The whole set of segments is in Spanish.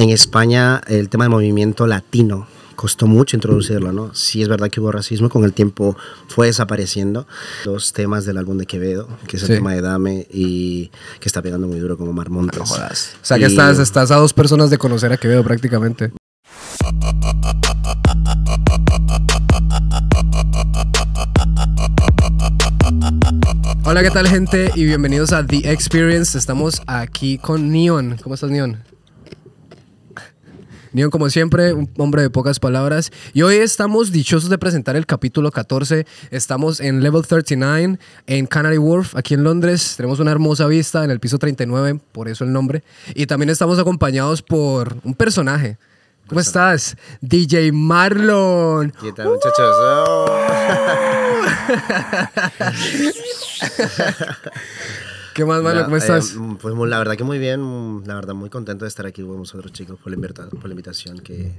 en España el tema del movimiento latino costó mucho introducirlo, ¿no? Sí es verdad que hubo racismo, con el tiempo fue desapareciendo. Dos temas del álbum de Quevedo, que es el Sí. tema de Dame y que está pegando muy duro como Mar Montes. O sea que Y- estás, estás a dos personas de conocer a Quevedo prácticamente. Hola, ¿qué tal gente? Y bienvenidos a The Experience. Estamos aquí con Neon. ¿Cómo estás, Neon? Neon, como siempre, un hombre de pocas palabras. Y hoy estamos dichosos de presentar el capítulo 14. Estamos en Level 39, en Canary Wharf, aquí en Londres. Tenemos una hermosa vista en el piso 39, por eso el nombre. Y también estamos acompañados por un personaje. ¿Cómo estás? DJ Marlon. ¿Qué tal, muchachos? Oh. ¿Qué más? Ya, ¿Cómo eh, estás? mm, pues la verdad que muy bien, mm, la verdad muy contento de estar aquí con vosotros chicos por la, por la invitación que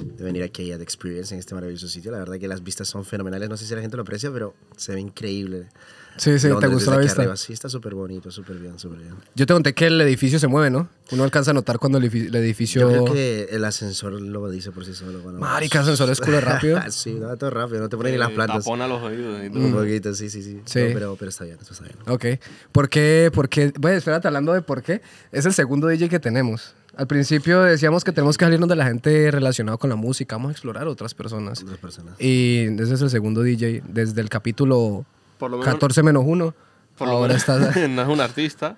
de venir aquí a The Experience en este maravilloso sitio. La verdad que las vistas son fenomenales, no sé si la gente lo aprecia, pero se ve increíble. Sí, sí, ¿te gustó la vista? arriba. Sí, está súper bonito, súper bien, súper bien. Yo te conté que el edificio se mueve, ¿no? Uno alcanza a notar cuando el, edifi- el edificio... Yo creo que el ascensor lo dice por sí solo. Bueno, Marica, ascensor es culo rápido. sí, no, todo rápido, no te ponen ni las Eh, plantas. Tapona los oídos y todo. Un poquito, sí, sí, sí. Sí. No, pero, pero está bien, esto está bien. Ok. ¿Por qué? ¿Por qué? Bueno, espérate, hablando de por qué. Es el segundo DJ que tenemos. Al principio decíamos que tenemos que salirnos de la gente relacionada con la música. Vamos a explorar otras personas. Otras personas. Y ese es el segundo DJ. Desde el capítulo Por lo menos, 14 menos 1. por lo Ahora menos estás... no es un artista.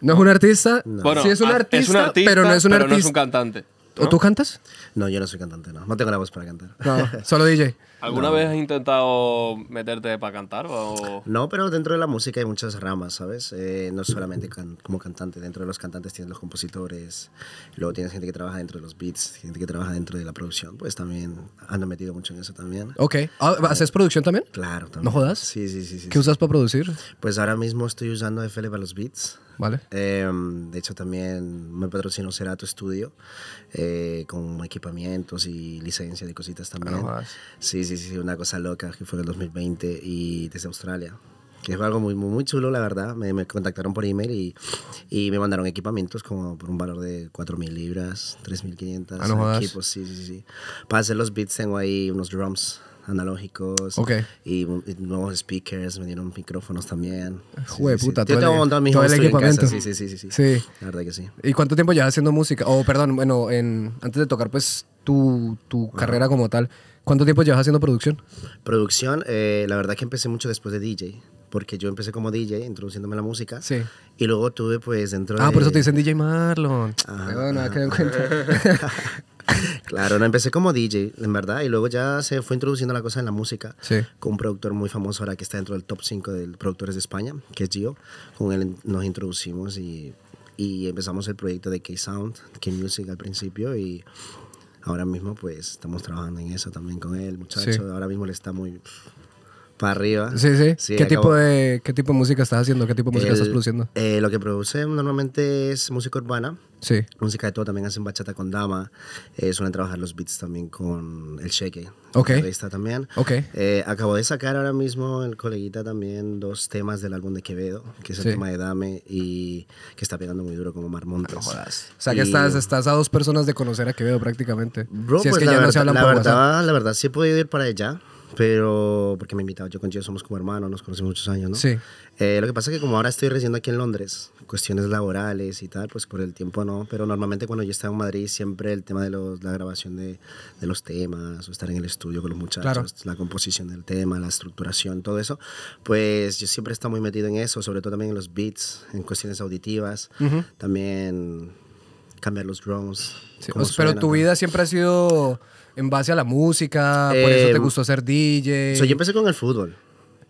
¿No es un artista? Bueno, sí, es un a- artista, pero no es un pero no es artista. un cantante. ¿O tú cantas? No, yo no soy cantante, no. No tengo la voz para cantar. No, solo DJ. ¿Alguna vez has intentado meterte para cantar? O... No, pero dentro de la música hay muchas ramas, ¿sabes? Eh, no solamente can- como cantante, dentro de los cantantes tienes los compositores, luego tienes gente que trabaja dentro de los beats, gente que trabaja dentro de la producción, pues también ando metido mucho en eso también. Ok. Ah, ¿Haces producción también? Claro, también. ¿No jodas? Sí, sí, sí. sí, ¿Qué sí. usas para producir? Pues ahora mismo estoy usando FL para los beats. Vale. Eh, de hecho, también me patrocinó Cerato Studio eh, con equipamientos y licencia de cositas también. no jodas. sí, sí, sí, una cosa loca que fue en el 2020 y desde Australia. Que fue algo muy, muy, muy chulo, la verdad. Me, me contactaron por email y, y me mandaron equipamientos como por un valor de 4.000 libras, 3.500 Ah, no equipos. Sí, sí, sí. Para hacer los beats tengo ahí unos drums analógicos Ok. y, y nuevos speakers, me dieron micrófonos también. Sí, Jue sí, sí. puta, Yo todo tengo el- mi todo el studio en casa, equipamiento. Sí, sí, sí, sí, sí. Sí. La verdad que sí. ¿Y cuánto tiempo llevas haciendo música? O, perdón, bueno, en, antes de tocar, pues, tu, tu carrera como tal, ¿cuánto tiempo llevas haciendo producción? Producción, eh, la verdad que empecé mucho después de DJ, porque yo empecé como DJ, introduciéndome a la música. Sí. Y luego tuve pues dentro Ah, de... por eso te dicen DJ Marlon. Pero bueno, ajá. que en cuenta. Claro, no, empecé como DJ, en verdad, y luego ya se fue introduciendo la cosa en la música. Sí. Con un productor muy famoso ahora que está dentro del top 5 de productores de España, que es Gio. Con él nos introducimos y, y empezamos el proyecto de K-Sound, K-Music al principio y ahora mismo pues estamos trabajando en eso también con él, muchacho. Sí. Ahora mismo le está muy para arriba. Sí, sí. Sí, ¿Qué, acabo- tipo de, ¿Qué tipo de música estás haciendo? ¿Qué tipo de música estás El- produciendo? eh, lo que produce normalmente es música urbana, Sí. música de todo, también hacen bachata con dama, eh, suelen trabajar los beats también con el Sheke, Ok. guitarrista también. Ok. Eh, acabo de sacar ahora mismo el coleguita también dos temas del álbum de Quevedo, que es el Sí. tema de Dame y que está pegando muy duro como Mar Montes. O sea, que Y- estás, estás a dos personas de conocer a Quevedo prácticamente. Bro, si es pues que la ya verdad, no se hablan la por verdad, la verdad, sí he podido ir para allá, pero porque me he invitado, yo con Gio somos como hermanos, nos conocemos muchos años, ¿no? Sí. Eh, lo que pasa es que como ahora estoy residiendo aquí en Londres, cuestiones laborales y tal, pues por el tiempo no, pero normalmente cuando yo estaba en Madrid siempre el tema de los, la grabación de, de los temas, o estar en el estudio con los muchachos, Claro. la composición del tema, la estructuración, todo eso, pues yo siempre he estado muy metido en eso, sobre todo también en los beats, en cuestiones auditivas, también cambiar los drums. Sí, sea, pero tu ¿no? vida siempre ha sido en base a la música, por eso Eh, te gustó ser DJ. So, yo empecé con el fútbol,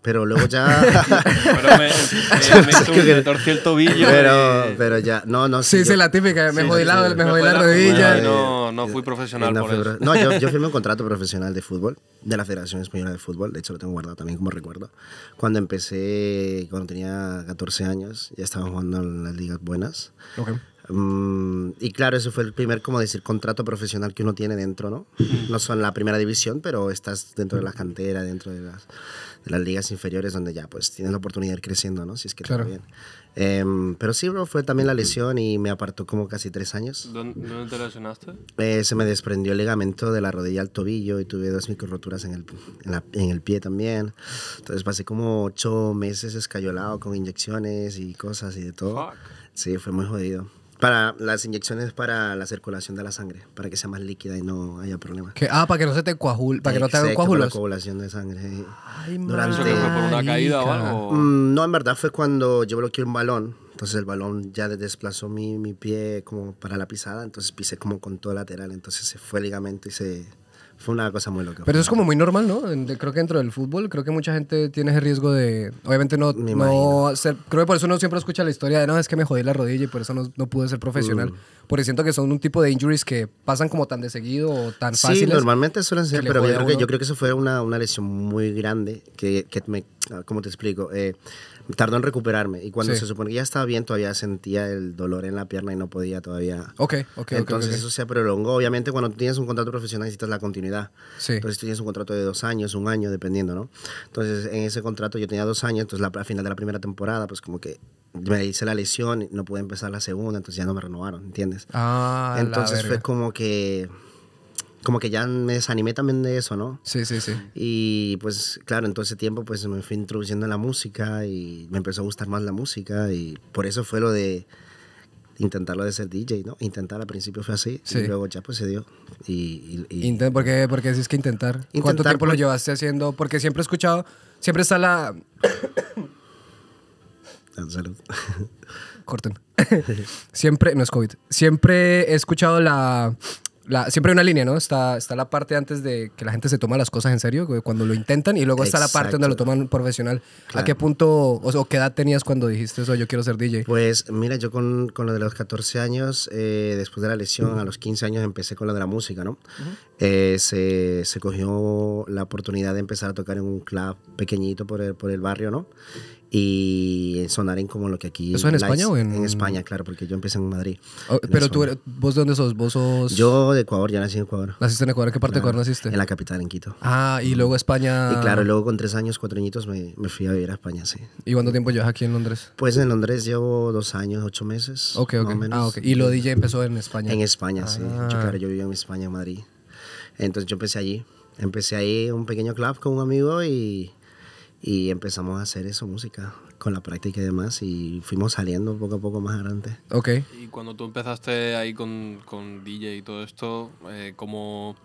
pero luego ya... Pero me, me, me, me torcí el tobillo. pero, y- pero ya, no, no. sí, yo- sí, la típica, me Sí, jodí sí, la, sí. me jodí la la- rodilla. Ay, no, no fui profesional no, por fui eso. no, yo, yo firmé un contrato profesional de fútbol, de la Federación Española de Fútbol, de hecho lo tengo guardado también como recuerdo. Cuando empecé, cuando tenía 14 años, ya estaba jugando en las ligas buenas. Ok. Mm, y claro, ese fue el primer, como decir, contrato profesional que uno tiene dentro, ¿no? No son la primera división, pero estás dentro de la cantera, dentro de las, de las ligas inferiores, donde ya pues tienes la oportunidad de ir creciendo, ¿no? Si es que Claro. bien. Em, pero sí, bro, fue también la lesión y me apartó como casi tres años. ¿Dónde, dónde te lesionaste? Eh, se me desprendió el ligamento de la rodilla al tobillo y tuve dos microroturas en el, en, la- en el pie también. Entonces pasé como ocho meses escayolado con inyecciones y cosas y de todo. Fuck. Sí, fue muy jodido. Para las inyecciones para la circulación de la sangre, para que sea más líquida y no haya problemas. Ah, para que no se te coajul, para que no te hagan la coágulos. coagulación de sangre. Ay, Durante- ¿Eso que fue por una caída o algo? Mm, no, en verdad fue cuando yo bloqueé un balón. Entonces el balón ya desplazó mi, mi pie como para la pisada. Entonces pisé como con todo lateral. Entonces se fue el ligamento y se... Fue una cosa muy loca. Pero eso es como muy normal, ¿no? Creo que dentro del fútbol, creo que mucha gente tiene ese riesgo de. Obviamente no. No ser- creo que por eso uno siempre escucha la historia de no, es que me jodí la rodilla y por eso no, no pude ser profesional. Mm. Porque siento que son un tipo de injuries que pasan como tan de seguido o tan Sí, fáciles. normalmente suelen ser, pero yo creo, que, yo creo que eso fue una, una lesión muy grande que, que me, ¿cómo te explico? Eh, tardó en recuperarme y cuando Sí. se supone que ya estaba bien todavía sentía el dolor en la pierna y no podía todavía. Ok, ok. Entonces eso se prolongó. Obviamente cuando tienes un contrato profesional necesitas la continuidad. Sí. Entonces tú tienes un contrato de dos años, un año, dependiendo, ¿no? Entonces en ese contrato yo tenía dos años, entonces la, al final de la primera temporada pues como que me hice la lesión, y no pude empezar la segunda, entonces ya no me renovaron, ¿entiendes? Ah, la entonces fue como que como que ya me desanimé también de eso, ¿no? Sí, sí, sí. Y pues claro, en todo ese tiempo pues me fui introduciendo en la música y me empezó a gustar más la música y por eso fue lo de intentarlo de ser DJ, ¿no? Intentar al principio fue así Sí. y luego ya pues se dio. Y, y- y- ¿Por qué, por qué decís que intentar? ¿Cuánto Intentar tiempo lo llevaste haciendo? Porque siempre he escuchado, siempre está la... Salud. Corten. siempre, no es COVID, siempre he escuchado la... la- siempre hay una línea, ¿no? Está, está la parte antes de que la gente se toma las cosas en serio, cuando lo intentan, y luego está la parte donde lo toman profesional. ¿A Claro. qué punto, o, sea, qué edad tenías cuando dijiste eso, yo quiero ser DJ? Pues mira, yo con, con lo de los 14 años, eh, después de la lesión, a los 15 años empecé con lo de la música, ¿no? Eh, se, se cogió la oportunidad de empezar a tocar en un club pequeñito por el, por el barrio, ¿no? Y sonar en como lo que aquí... ¿Eso en España o en- En España, claro, porque yo empecé en Madrid. Oh, en pero tú, eres- ¿vos de dónde sos? ¿Vos sos...? Yo de Ecuador, ya nací en Ecuador. ¿Naciste en Ecuador? ¿En qué parte de Claro, Ecuador naciste? En la capital, en Quito. Ah, y luego España... Y claro, luego con tres años, cuatro añitos, me, me fui a vivir a España, sí. ¿Y cuánto tiempo llevas aquí en Londres? Pues en Londres llevo dos años, ocho meses. Ok, más ok. o menos. Ah, ok. Y lo DJ empezó en España. En España, sí. Ah. Yo, claro, yo vivía en España, en Madrid. Entonces yo empecé allí. Empecé ahí un pequeño club con un amigo y, y empezamos a hacer eso, música, con la práctica y demás. Y fuimos saliendo poco a poco más adelante. Ok. Y cuando tú empezaste ahí con, con DJ y todo esto, eh, ¿cómo,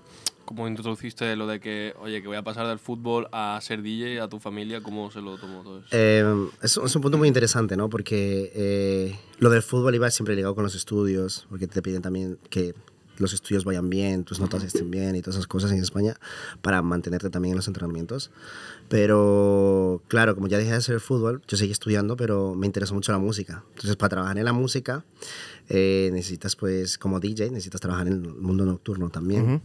¿cómo introduciste lo de que, oye, que voy a pasar del fútbol a ser DJ a tu familia? ¿Cómo se lo tomó todo eso? Eh, es, es un punto muy interesante, ¿no? Porque eh, lo del fútbol iba siempre ligado con los estudios, porque te piden también que los estudios vayan bien, tus notas estén bien y todas esas cosas en España para mantenerte también en los entrenamientos. Pero claro, como ya dejé de hacer fútbol, yo seguí estudiando, pero me interesó mucho la música. Entonces, para trabajar en la música, eh, necesitas, pues, como DJ, necesitas trabajar en el mundo nocturno también.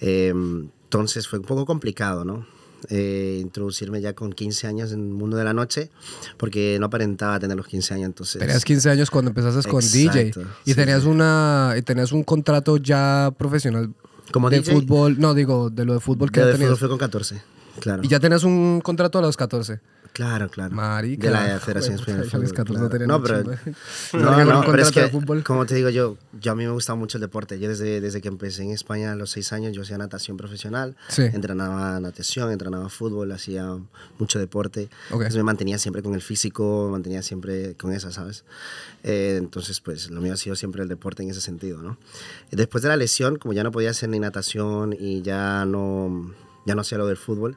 Eh, entonces, fue un poco complicado, ¿no? Eh, introducirme ya con 15 años en el mundo de la noche, porque no aparentaba tener los 15 años, entonces... Tenías 15 años cuando empezaste con DJ. Y sí, tenías sí. una y tenías un contrato ya profesional Como de DJ, fútbol. No, digo, de lo de fútbol que de ya fútbol tenías. fue con 14, claro. Y ya tenías un contrato a los 14. Claro, claro. Marica. De la Federación Española de a los Fútbol. 14 no tenía No, pero, no, no, pero es que, como te digo, yo, yo a mí me gustaba mucho el deporte. Yo desde, desde que empecé en España a los seis años, yo hacía natación profesional. Sí. Entrenaba natación, entrenaba fútbol, hacía mucho deporte. Ok. Entonces me mantenía siempre con el físico, me mantenía siempre con eso, ¿sabes? Eh, entonces, pues lo mío ha sido siempre el deporte en ese sentido, ¿no? Después de la lesión, como ya no podía hacer ni natación y ya no, ya no hacía lo del fútbol,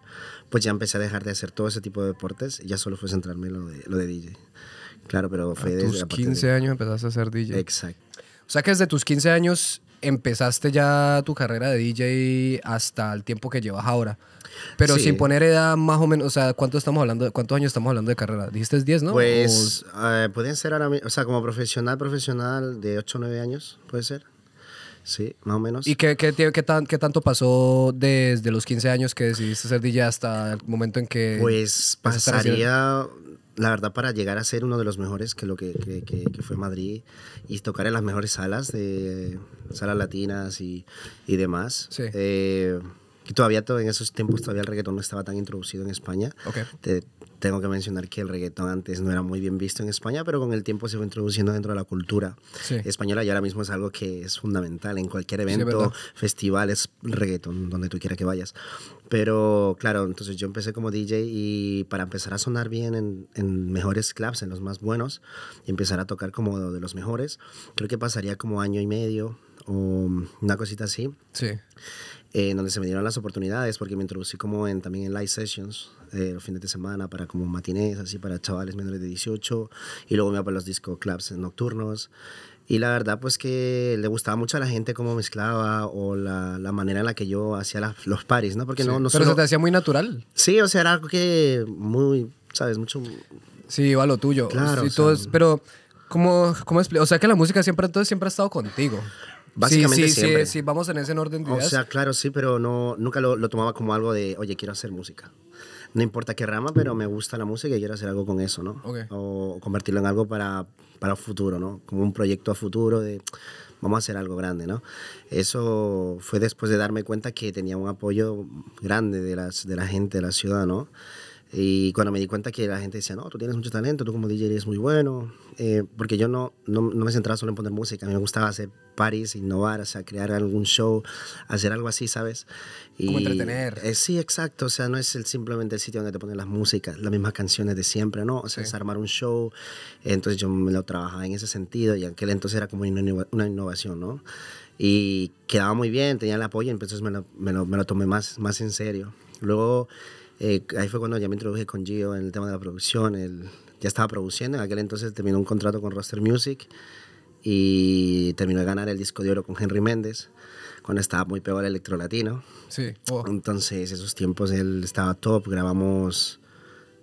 pues ya empecé a dejar de hacer todo ese tipo de deportes y ya solo fue centrarme en lo de, lo de DJ. Claro, pero fue A desde tus la parte 15 de- años empezaste a ser DJ. Exacto. O sea que desde tus 15 años empezaste ya tu carrera de DJ hasta el tiempo que llevas ahora. Pero Sí. sin poner edad más o menos, o sea, ¿cuánto estamos hablando de, ¿cuántos años estamos hablando de carrera? Dijiste 10, ¿no? Pues eh, pueden ser ahora mismo, o sea, como profesional, profesional de 8 o 9 años, puede ser. Sí, más o menos. ¿Y qué, qué, qué tan- qué tanto pasó desde los 15 años que decidiste ser DJ hasta el momento en que... Pues pasaría la verdad, para llegar a ser uno de los mejores que lo que, que, que- que fue Madrid y tocar en las mejores salas, de salas latinas y, y demás. Sí. eh, que todavía todo, en esos tiempos todavía el reggaetón no estaba tan introducido en España. Ok. Te- tengo que mencionar que el reggaetón antes no era muy bien visto en España, pero con el tiempo se fue introduciendo dentro de la cultura Sí. española y ahora mismo es algo que es fundamental en cualquier evento, verdad. festival, es reggaetón, donde tú quieras que vayas. Pero claro, entonces yo empecé como DJ y para empezar a sonar bien en, en mejores clubs, en los más buenos, y empezar a tocar como de los mejores, creo que pasaría como año y medio o una cosita así Sí. Eh, en donde se me dieron las oportunidades porque me introducí como en, también en live sessions eh, los fines de semana para como matinés, así para chavales menores de 18 y luego me iba para los disco clubs nocturnos y la verdad pues que le gustaba mucho a la gente cómo mezclaba o la, la manera en la que yo hacía las- los paris, ¿no? Porque Sí. no, no Pero solo- se te hacía muy natural. Sí, o sea, era algo que muy, ¿sabes? Mucho... Sí, iba a lo tuyo. Claro, Sí, o todo sea- es- pero, ¿cómo, cómo? O sea, que la música siempre, entonces, siempre ha estado contigo. Básicamente sí, sí, siempre. Sí, sí, vamos en ese orden de O ideas. sea, claro, sí, pero no, nunca lo, lo tomaba como algo de, oye, quiero hacer música. No importa qué rama, pero me gusta la música y quiero hacer algo con eso, ¿no? Ok. O convertirlo en algo para, para el futuro, ¿no? Como un proyecto a futuro de, vamos a hacer algo grande, ¿no? Eso fue después de darme cuenta que tenía un apoyo grande de, las, de la gente de la ciudad, ¿no? Y cuando me di cuenta que la gente decía, no, tú tienes mucho talento, tú como DJ eres muy bueno, eh, porque yo no, no, no me centraba solo en poner música, a mí me gustaba hacer parties, innovar, o sea, crear algún show, hacer algo así, ¿sabes? Y, Como entretener. eh, sí, exacto, o sea, no es el, simplemente el sitio donde te ponen las músicas, las mismas canciones de siempre, ¿no? O sea, Sí. es armar un show, entonces yo me lo trabajaba en ese sentido y aquel entonces era como una, una innovación, ¿no? Y quedaba muy bien, tenía el apoyo, entonces me lo, me lo, me lo tomé más, más en serio. Luego, eh, ahí fue cuando ya me introduje con Gio en el tema de la producción, él ya estaba produciendo, en aquel entonces terminó un contrato con Roster Music y terminó de ganar el disco de oro con Henry Méndez, cuando estaba muy pegado al electro latino. Sí. Oh. Entonces, esos tiempos él estaba top, grabamos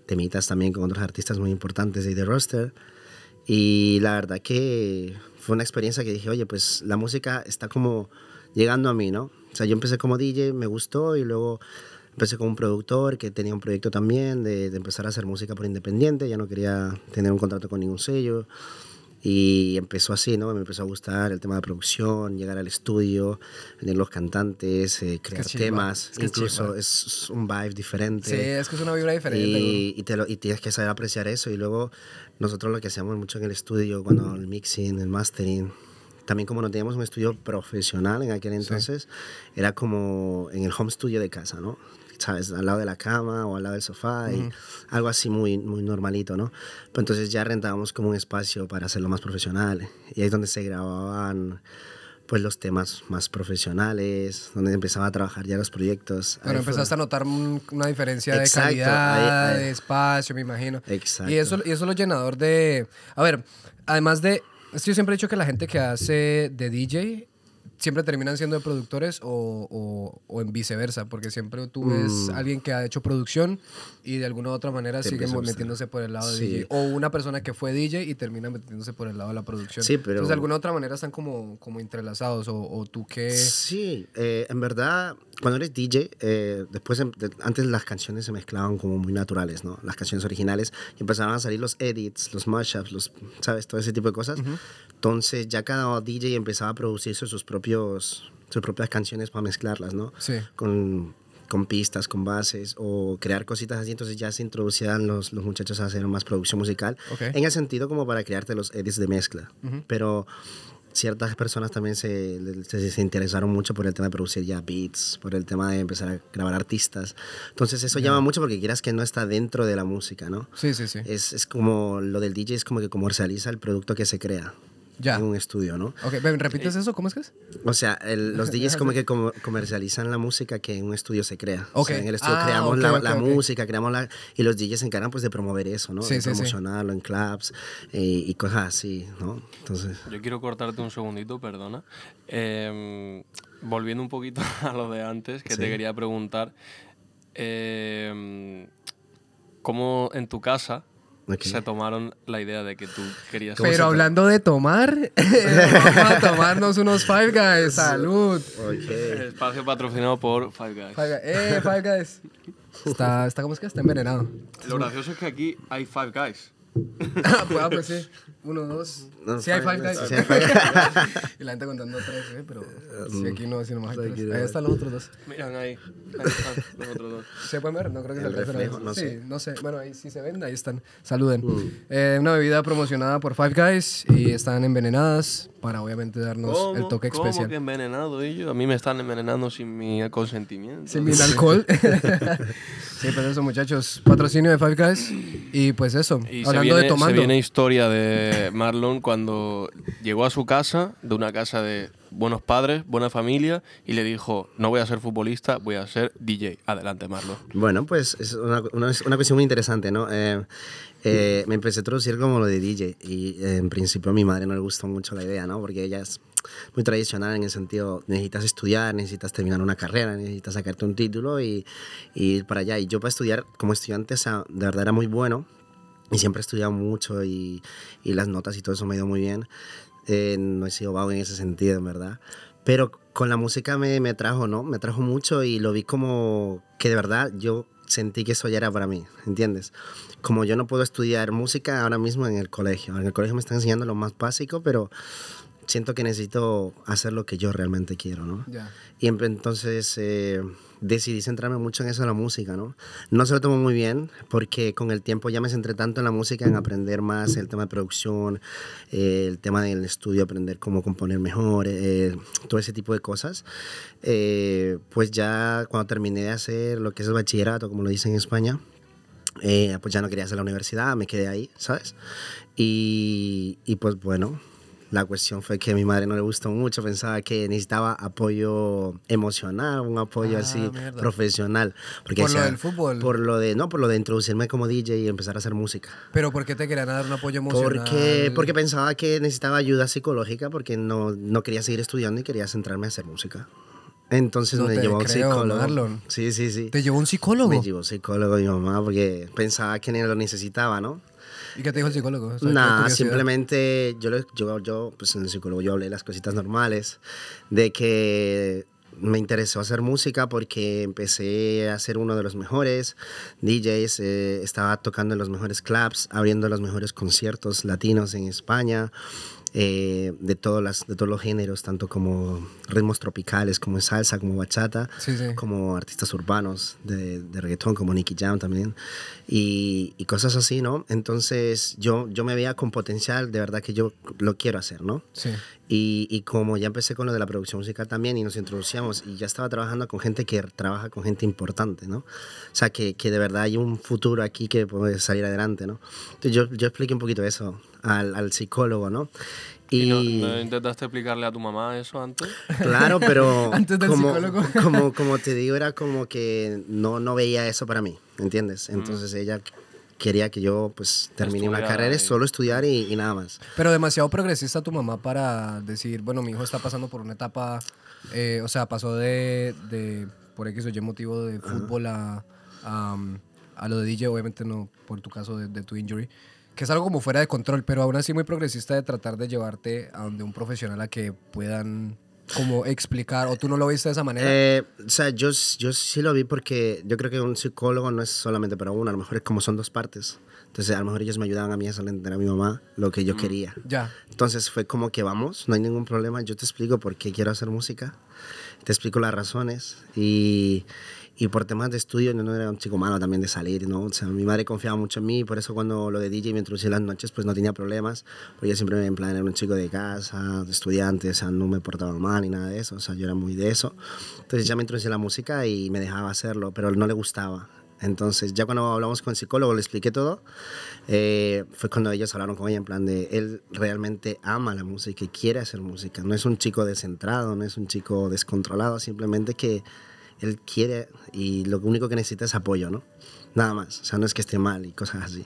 temitas también con otros artistas muy importantes de The Roster. Y la verdad que fue una experiencia que dije, oye, pues la música está como llegando a mí, ¿no? O sea, yo empecé como DJ, me gustó y luego empecé como un productor que tenía un proyecto también de, de empezar a hacer música por independiente, ya no quería tener un contrato con ningún sello. Y empezó así, ¿no? Me empezó a gustar el tema de producción, llegar al estudio, venir los cantantes, eh, crear chimba, temas. es que es Incluso chimba. es un vibe diferente. Sí, es que es una vibra diferente. Y, y, te lo- y tienes que saber apreciar eso. Y luego nosotros lo que hacíamos mucho en el estudio, cuando el mixing, el mastering, también como no teníamos un estudio profesional en aquel entonces, era como en el home studio de casa, ¿no? ¿Sabes? Al lado de la cama o al lado del sofá, y algo así muy, muy normalito, ¿no? Pero entonces ya rentábamos como un espacio para hacerlo más profesional. Y ahí es donde se grababan pues los temas más profesionales, donde empezaba a trabajar ya los proyectos. Pero Ahí fue- empezaste a notar un- una diferencia de Exacto, calidad, ahí- ahí. de espacio, me imagino. Exacto. Y eso, y eso es lo llenador de... A ver, además de... Yo siempre he dicho que la gente que hace de DJ siempre terminan siendo de productores o, o- o en viceversa, porque siempre tú ves Mm. a alguien que ha hecho producción y de alguna u otra manera sigue metiéndose por el lado de Sí. DJ. O una persona que fue DJ y termina metiéndose por el lado de la producción. Sí, pero- Entonces, de alguna u otra manera están como, como entrelazados. O, o tú qué... Sí, eh, en verdad, cuando eres DJ, eh, después, em- de- antes las canciones se mezclaban como muy naturales, ¿no? Las canciones originales, y empezaban a salir los edits, los mashups, los, ¿sabes? Todo ese tipo de cosas. Entonces ya cada DJ empezaba a producirse sus propios, sus propias canciones para mezclarlas, ¿no? Sí. Con, con pistas, con bases, o crear cositas así, entonces ya se introducían los, los muchachos a hacer más producción musical, Ok. en el sentido como para crearte los edits de mezcla. Pero ciertas personas también se, se, se interesaron mucho por el tema de producir ya beats, por el tema de empezar a grabar artistas. Entonces eso llama mucho porque quieras que no está dentro de la música, ¿no? Sí, sí, sí. Es, es como lo del DJ es como que comercializa el producto que se crea Ya. en un estudio, ¿no? Ok, ¿repites eso? ¿Cómo es que es? O sea, el- los DJs como que comercializan la música que en un estudio se crea. O sea, Ok. en el estudio Ah, creamos la, música, creamos la... Y los DJs se encargan pues de promover eso, ¿no? Sí, de sí, sí. promocionarlo en clubs eh, y cosas así, ¿no? Entonces... Yo quiero cortarte un segundito, perdona. Eh, volviendo un poquito a lo de antes, que te quería preguntar, eh, ¿cómo en tu casa Se tomaron la idea de que tú querías... ¿Cómo se Pero hablando de tomar, vamos a tomarnos unos Five Guys. Salud. Ok. Espacio patrocinado por Five Guys. Five Guys. Eh, Five Guys. Está, está ¿cómo es que? Está envenenado. Lo gracioso es que aquí hay Five Guys. ah, pues, ah, pues sí. Uno, dos. No, sí hay Five Guys, sí hay Five y la gente contando tres, ¿eh? Pero sí, aquí no, sí, nomás hay tres. Ahí están los otros dos. Miran ahí. Ahí están los otros dos. ¿Se pueden ver? No creo que se El alcancen a ver. reflejo, no sí, sé. no sé. Bueno, ahí sí se ven, ahí están. Saluden. Eh, una bebida promocionada por Five Guys y están envenenadas para obviamente darnos el toque ¿Cómo especial. que envenenado ellos? A mí me están envenenando sin mi consentimiento. Sin mi alcohol. sí, pues eso, muchachos. Patrocinio de Five Guys. Y pues eso. Y se hablando viene, de tomando. se viene historia de Marlon cuando llegó a su casa, de una casa de buenos padres, buena familia, y le dijo, no voy a ser futbolista, voy a ser DJ. Adelante, Marlon. Bueno, pues es una, una, una cuestión muy interesante, ¿no? Eh, eh, me empecé a introducir como lo de DJ y en principio a mi madre no le gustó mucho la idea, ¿no? Porque ella es muy tradicional en el sentido, necesitas estudiar, necesitas terminar una carrera, necesitas sacarte un título y, y ir para allá. Y yo para estudiar como estudiante, o sea, de verdad era muy bueno y siempre he estudiado mucho y, y las notas y todo eso me ha ido muy bien. Eh, no he sido vago en ese sentido, en verdad. Pero con la música me, me trajo, ¿no? Me trajo mucho y lo vi como que de verdad yo sentí que eso ya era para mí, ¿entiendes? Como yo no puedo estudiar música ahora mismo en el colegio. En el colegio me están enseñando lo más básico, pero siento que necesito hacer lo que yo realmente quiero, ¿no? Ya. Y em- entonces eh, decidí centrarme mucho en eso de la música, ¿no? No se lo tomo muy bien porque con el tiempo ya me centré tanto en la música, en aprender más el tema de producción, eh, el tema del estudio, aprender cómo componer mejor, eh, todo ese tipo de cosas. Eh, pues ya cuando terminé de hacer lo que es el bachillerato, como lo dicen en España, eh, pues ya no quería hacer la universidad, me quedé ahí, ¿sabes? Y, y pues bueno, la cuestión fue que a mi madre no le gustó mucho, pensaba que necesitaba apoyo emocional, un apoyo Ah, así mierda. profesional. Porque Por lo decía- del fútbol. Por lo de, no, por lo de introducirme como DJ y empezar a hacer música. Pero ¿por qué te querían dar un apoyo emocional? Porque, porque pensaba que necesitaba ayuda psicológica porque no, no quería seguir estudiando y quería centrarme a hacer música. Entonces No me llevó a un psicólogo. Marlon. Sí, sí, sí. ¿Te llevó un psicólogo? Me llevó psicólogo mi mamá porque pensaba que ni lo necesitaba, ¿no? ¿Y qué te dijo el psicólogo? O sea, Nada, simplemente yo, yo, yo, pues en el psicólogo yo hablé las cositas normales, de que me interesó hacer música porque empecé a ser uno de los mejores DJs, eh, estaba tocando en los mejores clubs, abriendo los mejores conciertos latinos en España, eh, de, todas las, de todos los géneros, tanto como ritmos tropicales, como salsa, como bachata, Sí, sí. como artistas urbanos de, de reggaetón, como Nicky Jam también, y, y cosas así, ¿no? Entonces yo, yo me veía con potencial, de verdad que yo lo quiero hacer, ¿no? Sí. Y, y como ya empecé con lo de la producción musical también y nos introducíamos y ya estaba trabajando con gente que trabaja con gente importante, ¿no? O sea, que, que de verdad hay un futuro aquí que puede salir adelante, ¿no? Entonces yo, yo expliqué un poquito eso al, al psicólogo, ¿no? ¿Y Y, no, no intentaste explicarle a tu mamá eso antes? claro, pero Antes del como, psicólogo. como, como te digo, era como que no, no veía eso para mí, ¿entiendes? Entonces ella quería que yo pues termine una Estudiara carrera, y- solo estudiar y, y nada más. Pero demasiado progresista tu mamá para decir, bueno, mi hijo está pasando por una etapa, eh, o sea, pasó de, de, por X o Y motivo de fútbol a, a, um, a lo de DJ, obviamente no por tu caso de, de tu injury, que es algo como fuera de control, pero aún así muy progresista de tratar de llevarte a donde un profesional a que puedan como explicar, o tú no lo viste de esa manera. Eh, o sea, yo, yo sí lo vi porque yo creo que un psicólogo no es solamente para uno, a lo mejor es como son dos partes. Entonces, a lo mejor ellos me ayudaban a mí a hacerle entender a mi mamá lo que yo quería. ya. Entonces fue como que vamos, no hay ningún problema, yo te explico por qué quiero hacer música, te explico las razones y, y por temas de estudio yo no era un chico malo también de salir, ¿no? O sea, mi madre confiaba mucho en mí, por eso cuando lo de DJ me introducí en las noches pues no tenía problemas, porque yo siempre en plan era un chico de casa, de estudiante, o sea, no me portaba mal ni nada de eso, o sea, yo era muy de eso. Entonces ya me introducí en la música y me dejaba hacerlo, pero no le gustaba. Entonces, ya cuando hablamos con el psicólogo, le expliqué todo, eh, fue cuando ellos hablaron con ella en plan de, él realmente ama la música y quiere hacer música. No es un chico descentrado, no es un chico descontrolado, simplemente que él quiere y lo único que necesita es apoyo, ¿no? Nada más, o sea, no es que esté mal y cosas así.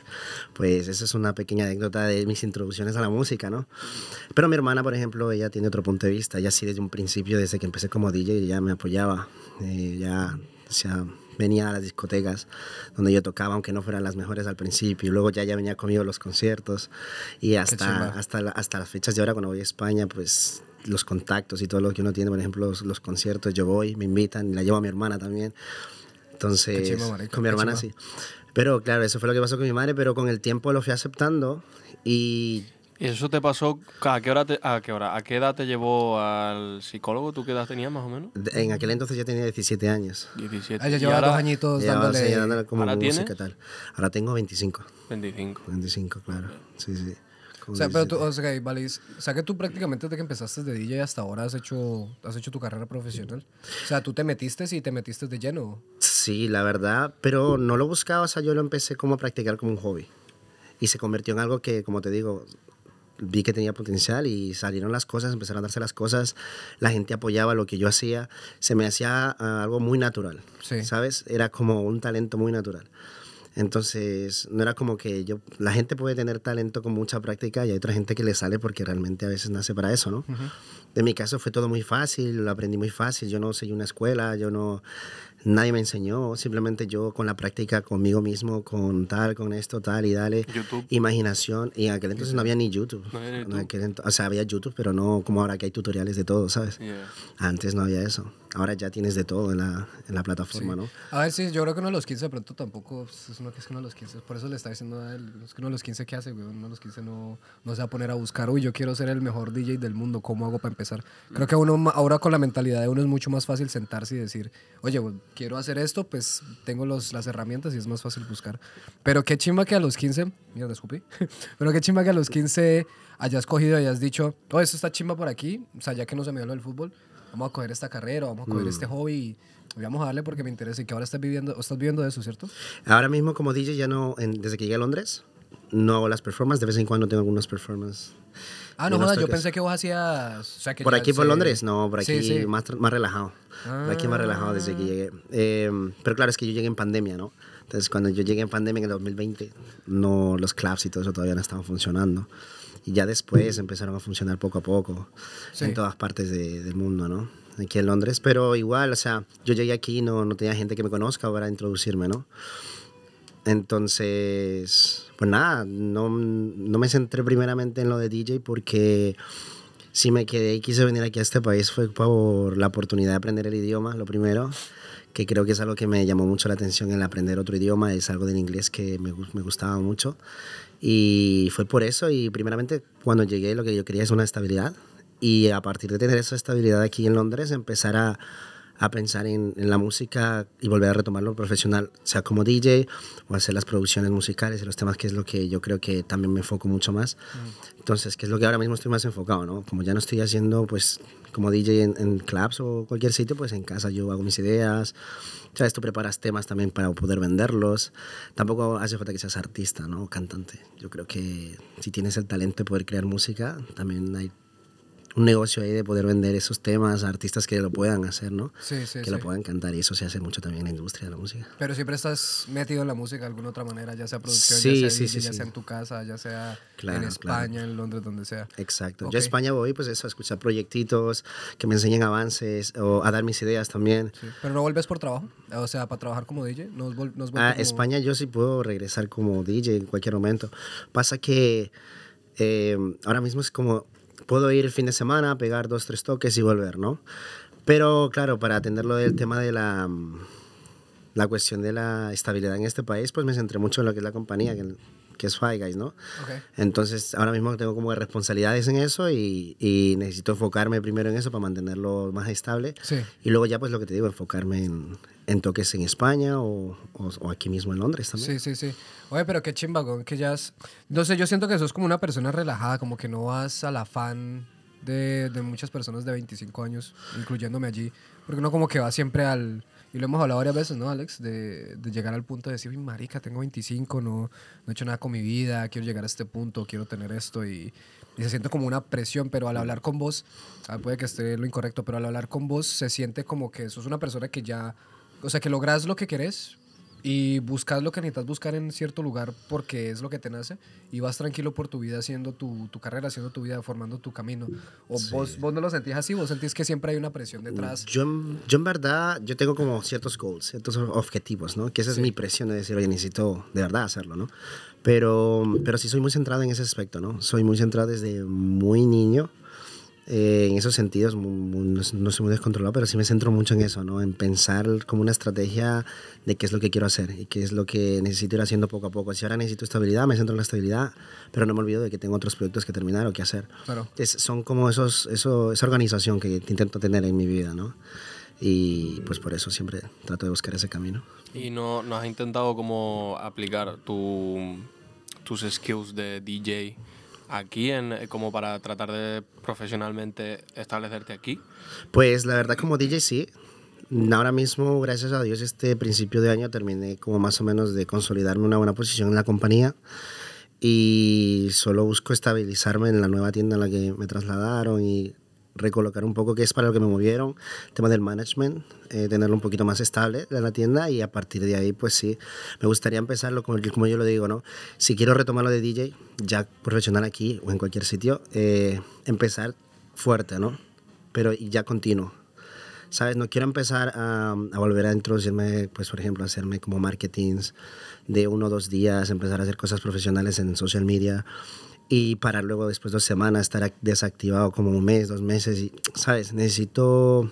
Pues esa es una pequeña anécdota de mis introducciones a la música, ¿no? Pero mi hermana, por ejemplo, ella tiene otro punto de vista. Ella sí desde un principio, desde que empecé como DJ, ya me apoyaba. Eh, ya, o sea, venía a las discotecas donde yo tocaba, aunque no fueran las mejores al principio. Luego ya, ya venía conmigo a los conciertos. Y hasta, hasta, hasta las fechas de ahora, cuando voy a España, pues los contactos y todo lo que uno tiene, por ejemplo, los, los conciertos, yo voy, me invitan, la llevo a mi hermana también. Entonces, marica, con mi hermana sí. Pero claro, eso fue lo que pasó con mi madre, pero con el tiempo lo fui aceptando y ¿Y eso te pasó? ¿A qué hora te- a qué hora? ¿A qué edad te llevó al psicólogo? ¿Tú qué edad tenías más o menos? de- en aquel entonces yo tenía 17 años. 17. Ah, ya ¿Y lleva ahora dos añitos Llevaba dándole. dándole como ¿Ahora música tienes? tal. Ahora tengo 25. 25. 25, claro. Sí, sí. O sea, pero tú, 17. o sea, vale, o sea, que tú prácticamente desde que empezaste de DJ hasta ahora has hecho, has hecho tu carrera profesional. O sea, tú te metiste y te metiste de lleno. Sí, la verdad, pero no lo buscaba, o sea, yo lo empecé como a practicar como un hobby. Y se convirtió en algo que, como te digo, vi que tenía potencial y salieron las cosas, empezaron a darse las cosas, la gente apoyaba lo que yo hacía, se me hacía ah, algo muy natural, Sí. ¿sabes? Era como un talento muy natural. Entonces, no era como que yo, la gente puede tener talento con mucha práctica y hay otra gente que le sale porque realmente a veces nace para eso, ¿no? En mi caso fue todo muy fácil, lo aprendí muy fácil, yo no seguí una escuela, yo no, nadie me enseñó, simplemente yo con la práctica conmigo mismo, con tal, con esto, tal y dale, YouTube. imaginación, y en aquel entonces no había ni YouTube, No había En YouTube. aquel o sea, había YouTube, pero no como ahora que hay tutoriales de todo, ¿sabes? Yeah. Antes no había eso, ahora ya tienes de todo en la, en la plataforma, ¿no? A ver, sí, yo creo que uno de los 15 de pronto tampoco pues, es uno que es uno de los 15. Por eso le está diciendo a él, es que uno de los 15 que hace, güey. Uno de los 15 no, no se va a poner a buscar, uy, yo quiero ser el mejor DJ del mundo, ¿cómo hago para empezar? Creo que uno ahora con la mentalidad de uno es mucho más fácil sentarse y decir, oye, güey, quiero hacer esto, pues tengo los, las herramientas y es más fácil buscar. Pero qué chimba que a los 15, mira, escupí, pero qué chimba que a los 15 hayas cogido y hayas dicho, oh, esto está chimba por aquí, o sea, ya que no se me dio lo del fútbol, vamos a coger esta carrera, vamos a coger este hobby y vamos a darle porque me interesa y que ahora estás viviendo, estás viviendo de eso, ¿cierto? Ahora mismo como DJ ya no, en- desde que llegué a Londres, no hago las performances, de vez en cuando tengo algunos performances. Ah, no jodas, yo pensé que vos hacías... o sea, que ¿Por aquí, por se- Londres? No, por aquí Sí, sí. Más, más relajado. Por aquí más relajado desde que llegué. Eh, pero claro, es que yo llegué en pandemia, ¿no? Entonces, cuando yo llegué en pandemia en el 2020, no, los clubs y todo eso todavía no estaban funcionando. Y ya después empezaron a funcionar poco a poco Sí. en todas partes de- del mundo, ¿no? Aquí en Londres. Pero igual, o sea, yo llegué aquí, no, no tenía gente que me conozca para introducirme, ¿no? Entonces, pues nada, no, no me centré primeramente en lo de DJ porque si me quedé y quise venir aquí a este país fue por la oportunidad de aprender el idioma, lo primero, que creo que es algo que me llamó mucho la atención, el aprender otro idioma, es algo del inglés que me, me gustaba mucho. Y fue por eso, y primeramente cuando llegué lo que yo quería es una estabilidad, y a partir de tener esa estabilidad aquí en Londres, empezar a, a pensar en, en la música y volver a retomarlo profesional, sea como DJ o hacer las producciones musicales y los temas, que es lo que yo creo que también me enfoco mucho más. Entonces, que es lo que ahora mismo estoy más enfocado, ¿no? Como ya no estoy haciendo, pues, como DJ en, en clubs o cualquier sitio, pues en casa yo hago mis ideas. ¿Sabes? Tú preparas temas también para poder venderlos. Tampoco hace falta que seas artista, ¿no? Cantante. Yo creo que si tienes el talento de poder crear música, también hay un negocio ahí de poder vender esos temas a artistas que lo puedan hacer, ¿no? Sí, sí, que sí. lo puedan cantar y eso se hace mucho también en la industria de la música. Pero siempre estás metido en la música de alguna otra manera, ya sea producción, ya sea, DJ, ya sea en tu casa, ya sea Claro, en España, en Londres, donde sea. Exacto. Ok. Yo a España voy pues eso, a escuchar proyectitos, que me enseñen avances o a dar mis ideas también. Sí. Pero no vuelves por trabajo, o sea, para trabajar como DJ, no vuelto A como- España yo sí puedo regresar como DJ en cualquier momento. Pasa que eh, ahora mismo es como, puedo ir el fin de semana, pegar dos, tres toques y volver, ¿no? Pero claro, para atender lo del tema de la, mm, la cuestión de la estabilidad en este país, pues me centré mucho en lo que es la compañía, que es Five Guys, ¿no? Ok. Entonces, ahora mismo tengo como responsabilidades en eso y, y necesito enfocarme primero en eso para mantenerlo más estable. Sí. Y luego ya, pues lo que te digo, enfocarme en, en toques en España o, o, o aquí mismo en Londres también. Sí, sí, sí. Oye, pero qué chimbagón que ya has... No sé, yo siento que sos como una persona relajada, como que no vas al afán de, de muchas personas de 25 años, incluyéndome allí, porque uno como que va siempre al... Y lo hemos hablado varias veces, ¿no, Alex? De, de llegar al punto de decir, "Uy, marica, tengo 25, no, no he hecho nada con mi vida, quiero llegar a este punto, quiero tener esto y, y se siente como una presión, pero al hablar con vos, ah, puede que esté lo incorrecto, pero al hablar con vos se siente como que sos una persona que ya, o sea, que logras lo que querés y buscas lo que necesitas buscar en cierto lugar porque es lo que te nace y vas tranquilo por tu vida haciendo tu, tu carrera, haciendo tu vida, formando tu camino. O vos, vos no lo sentís así, vos sentís que siempre hay una presión detrás. Yo, en- yo en verdad, yo tengo como ciertos goals, ciertos objetivos, ¿no? Que esa es mi presión de decir, oye, necesito de verdad hacerlo, ¿no? Pero, pero sí soy muy centrado en ese aspecto, ¿no? Soy muy centrado desde muy niño Eh, en esos sentidos mu- mu- no, no soy muy descontrolado, pero sí me centro mucho en eso, ¿no? En pensar como una estrategia de qué es lo que quiero hacer y qué es lo que necesito ir haciendo poco a poco. Si ahora necesito estabilidad, me centro en la estabilidad, pero no me olvido de que tengo otros proyectos que terminar o que hacer. Claro. Es- son como esos, eso, esa organización que, que intento tener en mi vida, ¿no? Y pues por eso siempre trato de buscar ese camino. ¿Y no, no has intentado como aplicar tu, tus skills de DJ aquí en, como para tratar de profesionalmente establecerte aquí? Pues la verdad como DJ sí. Ahora mismo, gracias a Dios, este principio de año terminé como más o menos de consolidarme una buena posición en la compañía y solo busco estabilizarme en la nueva tienda en la que me trasladaron y recolocar un poco qué es para lo que me movieron, el tema del management, eh, tenerlo un poquito más estable en la tienda y a partir de ahí pues sí, me gustaría empezarlo como, como yo lo digo, ¿no? Si quiero retomar lo de DJ, ya profesional aquí o en cualquier sitio, eh, empezar fuerte, ¿no? Pero ya continuo. ¿Sabes? No quiero empezar a, a volver a introducirme, pues por ejemplo, a hacerme como marketings de uno o dos días, empezar a hacer cosas profesionales en social media y parar luego después de dos semanas, estar ac- desactivado como un mes, dos meses. Y, ¿Sabes? Necesito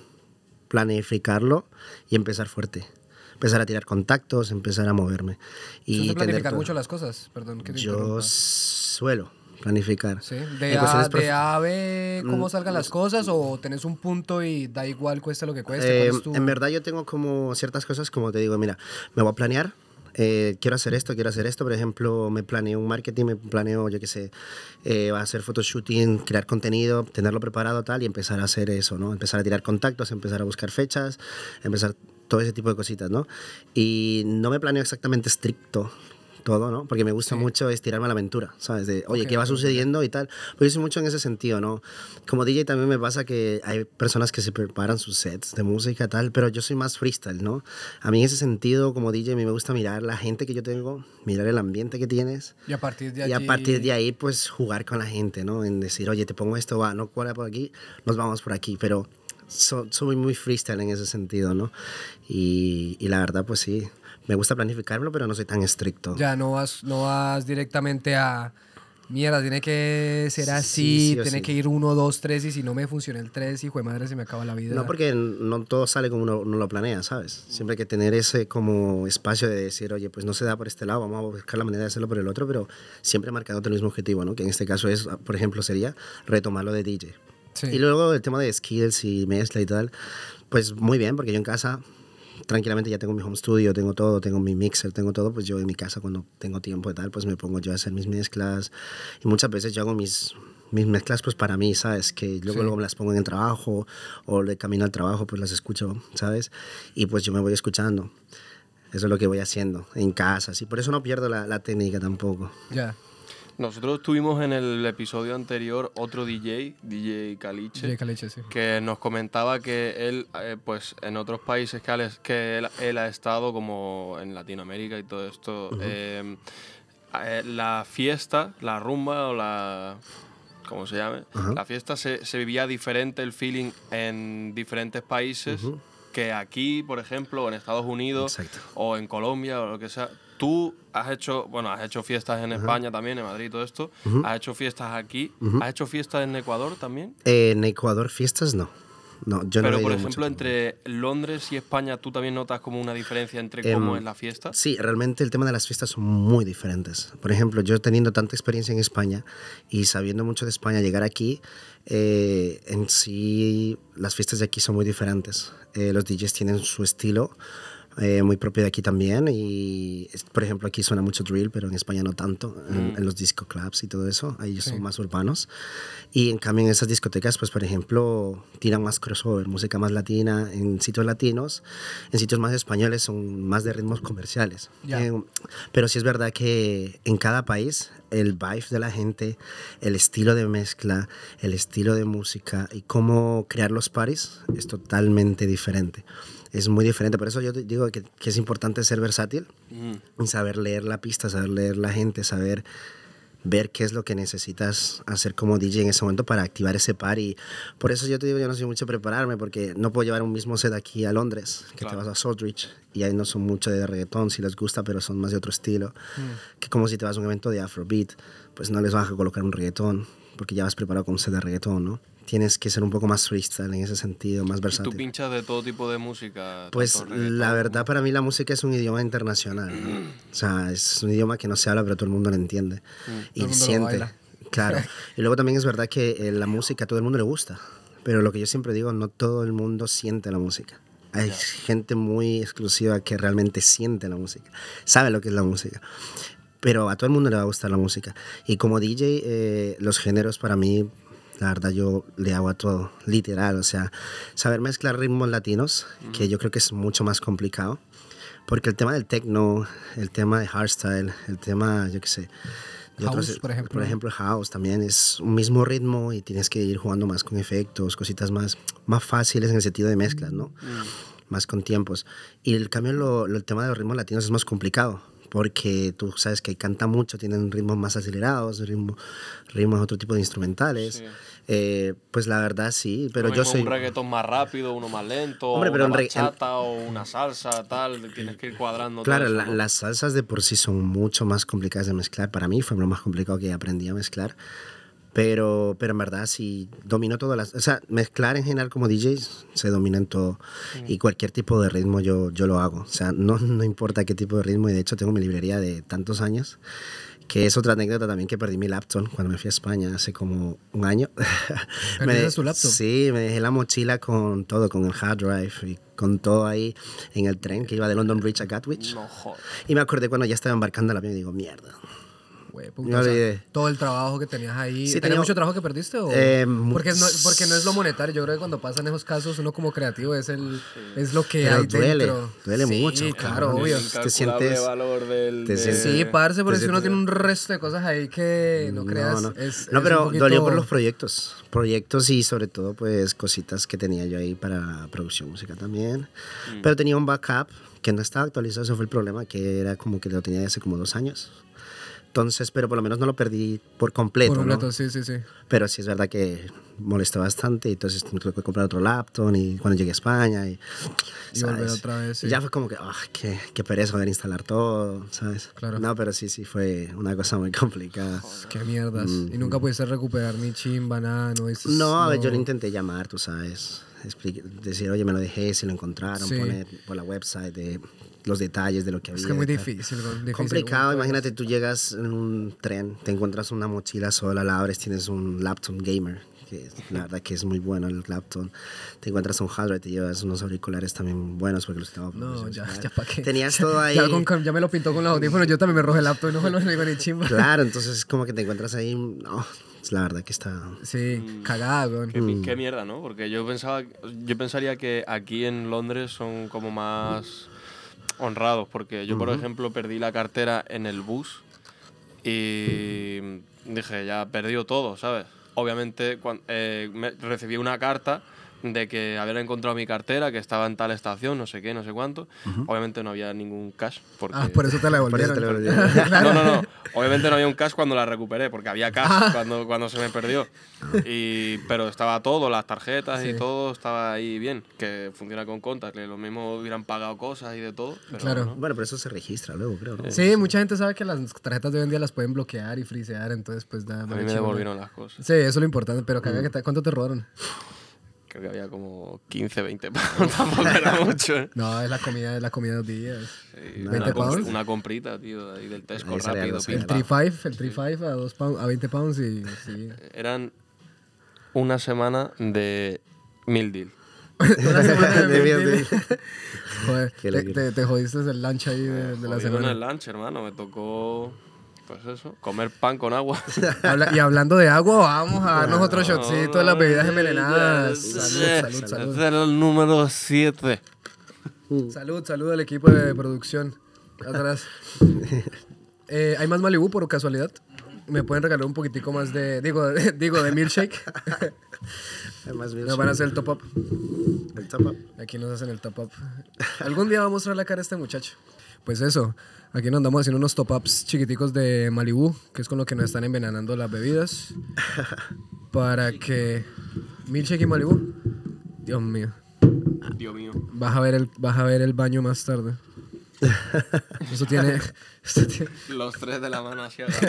planificarlo y empezar fuerte. Empezar a tirar contactos, empezar a moverme. Y planificar mucho las cosas, perdón que te Yo interrumpa. suelo planificar. Sí, de A, de A B, cómo Mm, salgan las cosas o tenés un punto y da igual cueste lo que cueste. Eh, ¿Cuál es tu- En verdad yo tengo como ciertas cosas como te digo, mira, me voy a planear, eh, quiero hacer esto, quiero hacer esto, por ejemplo, me planeo un marketing, me planeo, yo qué sé, eh, hacer photoshooting, crear contenido, tenerlo preparado tal y empezar a hacer eso, ¿no? Empezar a tirar contactos, empezar a buscar fechas, empezar todo ese tipo de cositas, ¿no? Y no me planeo exactamente estricto todo, ¿no? Porque me gusta Sí. mucho estirarme a la aventura, ¿sabes? De, oye, Ok, ¿qué va sucediendo y tal? Pues yo soy mucho en ese sentido, ¿no? Como DJ también me pasa que hay personas que se preparan sus sets de música y tal, pero yo soy más freestyle, ¿no? A mí en ese sentido, como DJ, a mí me gusta mirar la gente que yo tengo, mirar el ambiente que tienes Y a partir de y a allí- partir de ahí, pues jugar con la gente, ¿no? En decir, oye, te pongo esto, va, no cuela por aquí, nos vamos por aquí, pero so- soy muy freestyle en ese sentido, ¿no? Y, y la verdad, pues sí, me gusta planificármelo, pero no soy tan estricto. Ya no vas, no vas directamente a. Mierda, tiene que ser Sí, así, sí o tiene sí. que ir uno, dos, tres, y si no me funciona el tres, hijo de madre, se me acaba la vida. No, porque no todo sale como uno, uno lo planea, ¿sabes? Siempre hay que tener ese como espacio de decir, oye, pues no se da por este lado, vamos a buscar la manera de hacerlo por el otro, pero siempre marcando el mismo objetivo, ¿no? Que en este caso es, por ejemplo, sería retomarlo de DJ. Sí. Y luego el tema de skills y mezcla y tal, pues muy bien, porque yo en casa tranquilamente ya tengo mi home studio, tengo todo, tengo mi mixer, tengo todo, pues yo en mi casa cuando tengo tiempo y tal, pues me pongo yo a hacer mis mezclas y muchas veces yo hago mis, mis mezclas pues para mí, ¿sabes? Que luego, Sí. luego me las pongo en el trabajo o de camino al trabajo pues las escucho, ¿sabes? Y pues yo me voy escuchando. Eso es lo que voy haciendo en casa, y por eso no pierdo la, la técnica tampoco. Ya. Nosotros tuvimos en el episodio anterior otro DJ, DJ Caliche, sí. que nos comentaba que él, eh, pues en otros países que, él, que él, él ha estado, como en Latinoamérica y todo esto, eh, eh, la fiesta, la rumba o la... ¿Cómo se llame? La fiesta se, se vivía diferente el feeling en diferentes países que aquí, por ejemplo, en Estados Unidos Exacto. o en Colombia o lo que sea. Tú has hecho, bueno, has hecho fiestas en España también, en Madrid y todo esto. Has hecho fiestas aquí. ¿Has hecho fiestas en Ecuador también? En Ecuador fiestas no. No, yo Pero, por ejemplo, entre Londres y España, ¿tú también notas como una diferencia entre cómo Em, es la fiesta? Sí, realmente el tema de las fiestas son muy diferentes. Por ejemplo, yo teniendo tanta experiencia en España y sabiendo mucho de España, llegar aquí, eh, en sí las fiestas de aquí son muy diferentes. Eh, los DJs tienen su estilo. Eh, muy propio de aquí también. Y por ejemplo aquí suena mucho drill pero en España no tanto en, en los disco clubs y todo eso. Ahí son más urbanos. Y en cambio en esas discotecas pues por ejemplo tiran más crossover música más latina en sitios latinos. En sitios más españoles son más de ritmos comerciales. Ya. Eh, pero sí es verdad que en cada país el vibe de la gente, el estilo de mezcla, el estilo de música y cómo crear los parties es totalmente diferente. Es muy diferente. Por eso yo digo que, que es importante ser versátil, Mm. y saber leer la pista, saber leer la gente, saber ver qué es lo que necesitas hacer como DJ en ese momento para activar ese party. Por eso yo te digo, yo no soy mucho prepararme porque no puedo llevar un mismo set aquí a Londres, que Claro. te vas a Southridge y ahí no son mucho de reggaetón, si les gusta, pero son más de otro estilo. Que como si te vas a un evento de Afrobeat, pues no les vas a colocar un reggaetón porque ya vas preparado con un set de reggaetón, ¿no? Tienes que ser un poco más freestyle en ese sentido, más ¿Tú versátil. pinchas de todo tipo de música? Pues la verdad para mí la música es un idioma internacional. o sea, es un idioma que no se habla pero todo el mundo lo entiende. Y Todo el mundo lo siente. baila. Claro. y luego también es verdad que eh, la música a todo el mundo le gusta. Pero lo que yo siempre digo, no todo el mundo siente la música. Hay gente muy exclusiva que realmente siente la música, sabe lo que es la música. Pero a todo el mundo le va a gustar la música. Y como DJ, eh, los géneros para mí, la verdad, yo le hago a todo, literal. O sea, saber mezclar ritmos latinos, que yo creo que es mucho más complicado. Porque el tema del techno, el tema de hardstyle, el tema, yo qué sé. House, por ejemplo. Por ejemplo, house también es un mismo ritmo y tienes que ir jugando más con efectos, cositas más, más fáciles en el sentido de mezclas, ¿no? Más con tiempos. Y el cambio, lo, lo- el tema de los ritmos latinos es más complicado. Porque tú sabes que canta mucho, tienen ritmos más acelerados, ritmo, ritmos otro tipo de instrumentales. Sí. Eh, pues la verdad sí, pero yo soy... Un reggaetón más rápido, uno más lento, Hombre, pero una en regga- bachata o una salsa, tal. Tienes que ir cuadrando Claro, todo la- eso, ¿no? las salsas de por sí son mucho más complicadas de mezclar. Para mí fue lo más complicado que aprendí a mezclar. Pero, pero en verdad sí domino todas las... O sea, mezclar en general como DJ se domina en todo. Y cualquier tipo de ritmo yo, yo lo hago. O sea, no, no importa qué tipo de ritmo. Y de hecho tengo mi librería de tantos años. Que es otra anécdota también que perdí mi laptop cuando me fui a España hace como un año. ¿Perdiste de- tu laptop? Sí, me dejé la mochila con todo, con el hard drive y con todo ahí en el tren que iba de London Bridge a Gatwick. No. Y me acordé cuando ya estaba embarcando el avión y digo, mierda. Güey, Me puta, o sea, todo el trabajo que tenías ahí. Sí, ¿Tenías tenía- mucho trabajo que perdiste? O? Eh, porque, no, porque no es lo monetario. Yo creo que cuando pasan esos casos, uno como creativo es, el, es lo que Pero hay duele, dentro. duele Sí, mucho, claro, cabrón. obvio. Te sientes- valor del... te de- sientes- Sí, parce, pero Te si uno tiene un resto de cosas ahí que no creas. No, no. Es, No, es pero poquito- dolió por los proyectos. Proyectos y sobre todo, pues, cositas que tenía yo ahí para producción musical también. Mm. Pero tenía un backup que no estaba actualizado, ese fue el problema, que era como que lo tenía hace como dos años. Entonces, pero por lo menos no lo perdí por completo, Por ¿no? completo, sí, sí, sí. Pero sí es verdad que molestó bastante, y entonces tuve que comprar otro laptop y cuando llegué a España y, Y volver otra vez, sí. Y ya fue como que, ah, qué, qué pereza poder instalar todo, ¿sabes? Claro. No, pero sí, sí fue una cosa muy complicada. Qué mierdas. Y nunca pudiste recuperar ni chimba, nada, no dices, Mm. No, a ver, yo le intenté llamar, tú sabes, explique- decir, oye, me lo dejé, si lo encontraron, Sí. poner por la website de los detalles de lo que había. Es que muy difícil, difícil. Complicado, imagínate, tú llegas en un tren, te encuentras una mochila sola, la abres, tienes un laptop gamer, que la verdad que es muy bueno el laptop. Te encuentras un hardware, te llevas unos auriculares también buenos porque los estaba No, ya, ya para qué. Tenías todo ahí. Ya, con- ya me lo pintó con los audífonos, yo también me roje el laptop y no me lo digo ni chimba. Claro, entonces es como que te encuentras ahí, no, es la verdad que está... Sí, cagada, güey. Qué, mi- qué mierda, ¿no? Porque yo pensaba, yo pensaría que aquí en Londres son como más honrados, porque yo, por ejemplo, perdí la cartera en el bus y dije, ya perdió todo, ¿sabes? Obviamente cuan- eh, me- recibí una carta de que había encontrado mi cartera, que estaba en tal estación, no sé qué, no sé cuánto. Obviamente no había ningún cash. Porque... Ah, por eso te la devolvieron. te lo devolvieron. No, no, no. Obviamente no había un cash cuando la recuperé, porque había cash Ah. cuando, cuando se me perdió. Y, pero estaba todo, las tarjetas y Sí. todo estaba ahí bien, que funciona con contas, que lo mismo hubieran pagado cosas y de todo. Pero Claro. no. Bueno, pero eso se registra luego, creo, ¿no? Sí, mucha gente sabe que las tarjetas de hoy en día las pueden bloquear y frisear, entonces pues da A mí me devolvieron las cosas. Sí, eso es lo importante, pero que te- ¿cuánto te robaron? Creo que había como 15, 20 pounds, tampoco era mucho. ¿eh? No, es la comida, es la comida de los días. Sí, 20 una, pounds. una comprita, tío, ahí del Tesco Ahí rápido. El pam. 3.5, el 3.5 a, dos pound- a 20 pounds y sí. Eran una semana de mil deal. Una semana de De mil deal. Joder, te, te, te jodiste el lunch ahí de, de la semana. el lunch, hermano. Me tocó, pues eso, comer pan con agua. Habla- y hablando de agua, vamos a darnos otro shotcito de las bebidas envenenadas. Salud, salud, salud. Ese era el número 7. Salud, salud al equipo de producción. Atrás. Eh, ¿Hay más Malibu por casualidad? ¿Me pueden regalar un poquitico más de. Digo, de, digo, de milkshake? Además, mira, Nos van a hacer el top up. el top up. Aquí nos hacen el top up. Algún día va a mostrar la cara a este muchacho. Pues eso, aquí nos andamos haciendo unos top ups chiquiticos de Malibu, que es con lo que nos están envenenando las bebidas. Para que. Milkshake y Malibu. Dios mío. Dios mío. Vas a ver el, vas a ver el baño más tarde. Eso tiene... Los tres de la mano agarrados.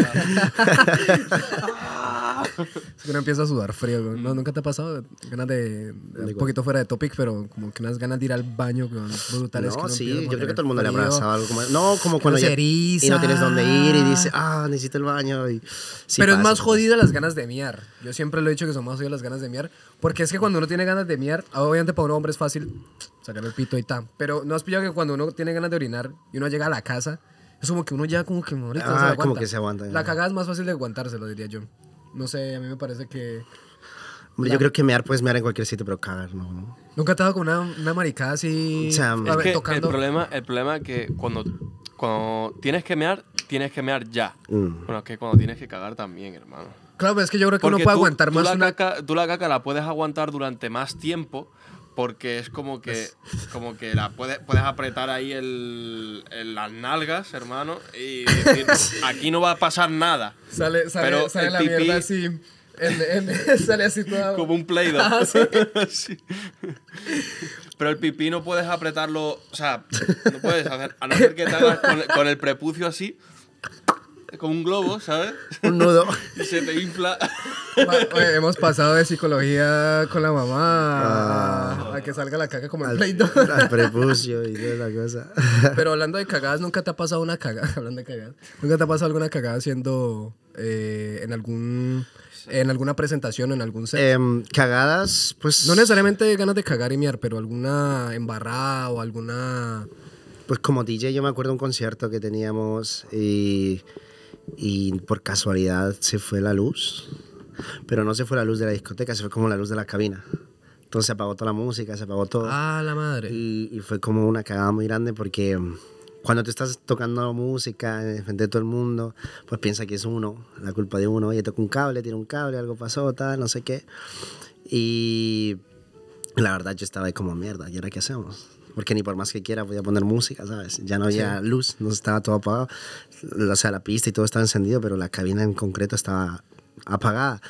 es que uno empieza a sudar frío. güey. ¿No, ¿Nunca te ha pasado ganas de... de- un poquito fuera de topic, pero como que unas ganas de ir al baño güey, brutales. que No, uno sí, yo creo que todo el mundo le frío. habrá pasado algo como No, como cuando ya, y no tienes dónde ir y dices, ah, necesito el baño. Y, sí pero es pasa, más pues. jodido las ganas de miar. Yo siempre lo he dicho que son más jodidas las ganas de miar. Porque es que cuando uno tiene ganas de miar, obviamente para un hombre es fácil sacar el pito y tal. Pero no has pillado que cuando uno tiene ganas de orinar y uno llega a la casa, es como que uno ya como que ahorita no se Ah, lo como aguanta. que se aguanta. La cagada es más fácil de aguantárselo, diría yo. No sé, a mí me parece que... Hombre, yo creo que mear puedes mear en cualquier sitio, pero cagar no. ¿no? Nunca te ha dado con una, una maricada así... O sea, a Es que el tocando. problema, el problema es que cuando, cuando tienes que mear, tienes que mear ya. Mm. Bueno, es que cuando tienes que cagar también, hermano. Claro, pero es que yo creo que uno Porque puede tú- aguantar tú más la una... caca, tú la caca la puedes aguantar durante más tiempo porque es como que, como que la puedes, puedes apretar ahí el, el- las nalgas, hermano, y decir, aquí no va a pasar nada. Sale, sale, Pero sale el la pipí- mierda así... en- en- sale así toda... Como un Play-Doh. Ah, sí. Sí. Pero el pipí no puedes apretarlo, o sea, no puedes hacer, a no ser que te hagas con, el- con el prepucio así, como un globo, ¿sabes? Un nudo. Y se te infla. Ma- oye, hemos pasado de psicología con la mamá Ah. a, que salga la caca como el al, pleito. al prepucio y toda la cosa. Pero hablando de cagadas, ¿nunca te ha pasado una cagada? Hablando de cagadas. ¿Nunca te ha pasado alguna cagada haciendo eh, en algún en alguna presentación o en algún set? Em, cagadas, pues. no necesariamente ganas de cagar y miar, pero alguna embarrada o alguna... Pues como DJ, yo me acuerdo de un concierto que teníamos y, y por casualidad se fue la luz. Pero no se fue la luz de la discoteca, se fue como la luz de la cabina. Entonces se apagó toda la música, se apagó todo. Ah, la madre. Y, y fue como una cagada muy grande porque mm, cuando tú estás tocando música en frente todo el mundo, pues piensa que es uno, la culpa de uno. Oye, toca un cable, tiene un cable, algo pasó, tal, no sé qué. Y la verdad yo estaba ahí como mierda, ¿y ahora qué hacemos? Porque ni por más que quiera podía poner música, ¿sabes? Ya no había luz, no estaba todo apagado. O sea, la pista y todo estaba encendido, pero la cabina en concreto estaba apagada.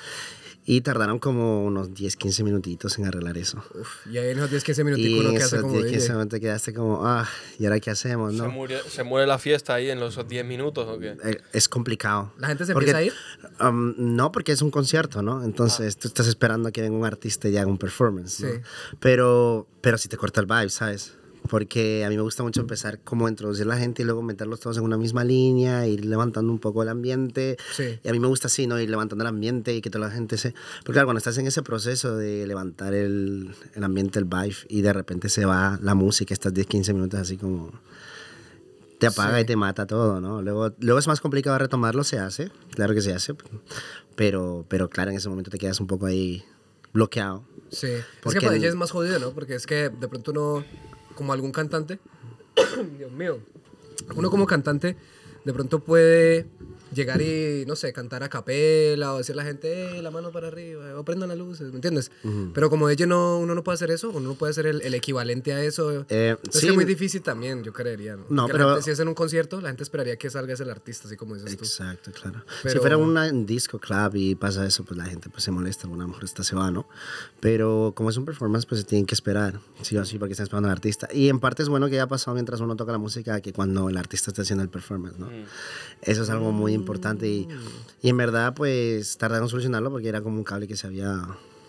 Y tardaron como unos 10, 15 minutitos en arreglar eso. Uf, y ahí en esos 10, 15 Y minuticos uno en que hace esos como 10, 15 DJ. minutos quedaste como, ah, ¿y ahora qué hacemos? Se, No? muere, ¿Se muere la fiesta ahí en los 10 minutos o qué? Eh, Es complicado. ¿La gente se Porque, empieza a ir? um, no, porque es un concierto, ¿no? Entonces tú estás esperando a que venga un artista y haga un performance, ¿no? Sí. Pero, pero si te corta el vibe, ¿sabes? Porque a mí me gusta mucho empezar como a introducir la gente y luego meterlos todos en una misma línea, ir levantando un poco el ambiente. Sí. Y a mí me gusta así, ¿no? Ir levantando el ambiente y que toda la gente se... Porque claro, cuando estás en ese proceso de levantar el, el ambiente, el vibe, y de repente se va la música, estás 10, 15 minutos así como... Te apaga Sí. y te mata todo, ¿no? Luego, luego es más complicado retomarlo, se hace, claro que se hace, pero, pero claro, en ese momento te quedas un poco ahí bloqueado. Sí. Es Porque que para el- ella es más jodido, ¿no? Porque es que de pronto uno, como algún cantante, Dios mío, uno como cantante, de pronto puede llegar y, no sé, cantar a capela o decir a la gente, eh, la mano para arriba, o prendan las luces, ¿me entiendes? Pero como ella no, uno no puede hacer eso, uno no puede hacer el, el equivalente a eso. Eh, es sí. que es muy difícil también, yo creería. ¿no? No, pero- gente, si es en un concierto, la gente esperaría que salga ese el artista, así como dices tú. Exacto, claro. Si Pero- fuera una, un disco club y pasa eso, pues la gente pues, se molesta, a lo mejor esta se va, ¿no? Pero como es un performance, pues se tienen que esperar, sí o sí, porque están esperando al artista. Y en parte es bueno que haya pasado mientras uno toca la música que cuando el artista está haciendo el performance, ¿no? Eso es algo muy importante y, y en verdad, pues tardaron en solucionarlo porque era como un cable que se había,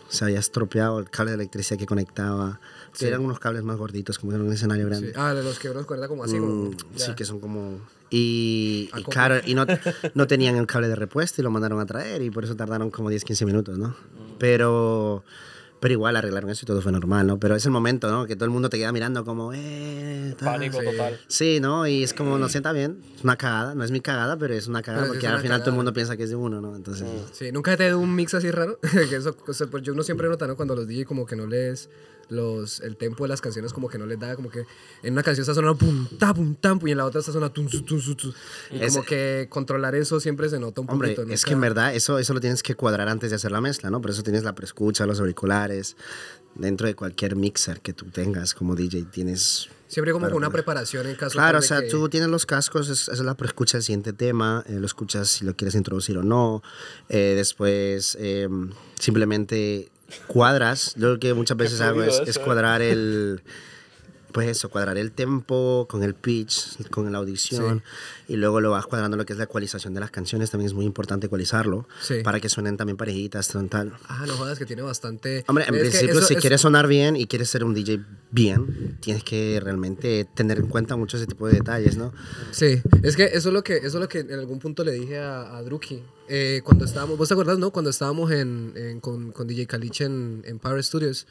se había estropeado, el cable de electricidad que conectaba. Sí. Eran unos cables más gorditos, como en un escenario grande. Sí. Ah, de los que uno cuerda como así, como... Mm, sí, que son como... Y, y claro, y no, no tenían el cable de repuesto y lo mandaron a traer y por eso tardaron como 10, 15 minutos, ¿no? Pero, pero igual arreglaron eso y todo fue normal, ¿no? Pero es el momento, ¿no? Que todo el mundo te queda mirando como, eh... tal. Pánico Sí. total. Sí, ¿no? Y es como, no sienta bien, es una cagada, no es mi cagada, pero es una cagada Pero porque al final todo el cagada. mundo piensa que es de uno, ¿no? Entonces... Sí, nunca te dio un mix así raro. que eso, o sea, pues yo uno siempre nota, ¿no? Cuando los DJ como que no les los el tempo de las canciones como que no les da como que en una canción está sonando pum ta pum tam y en la otra está sonando tum tum su, tu. y Es- como que controlar eso siempre se nota un Hombre, poquito es que en verdad eso, eso lo tienes que cuadrar antes de hacer la mezcla, ¿no? Por eso tienes la preescucha, los auriculares. Dentro de cualquier mixer que tú tengas como DJ tienes... siempre como con una poder- preparación en caso Claro, o de sea, que- tú tienes los cascos, es, esa es la preescucha del siguiente tema, eh, lo escuchas si lo quieres introducir o no. Eh, después eh, simplemente cuadras. Yo lo que muchas veces hago es, es ¿eh? cuadrar el... pues eso, cuadrar el tempo con el pitch, con la audición, y luego lo vas cuadrando lo que es la ecualización de las canciones, también es muy importante ecualizarlo, Sí. para que suenen también parejitas, tal. Ah, no jodas, que tiene bastante. Hombre, en Es principio, eso- si eso- quieres sonar bien y quieres ser un DJ bien, tienes que realmente tener en cuenta mucho ese tipo de detalles, ¿no? Sí, es que eso es lo que, eso es lo que en algún punto le dije a, a Druki. Eh, cuando estábamos, ¿vos te acuerdas, no? Cuando estábamos en, en- con, con DJ Caliche en, en Power Studios,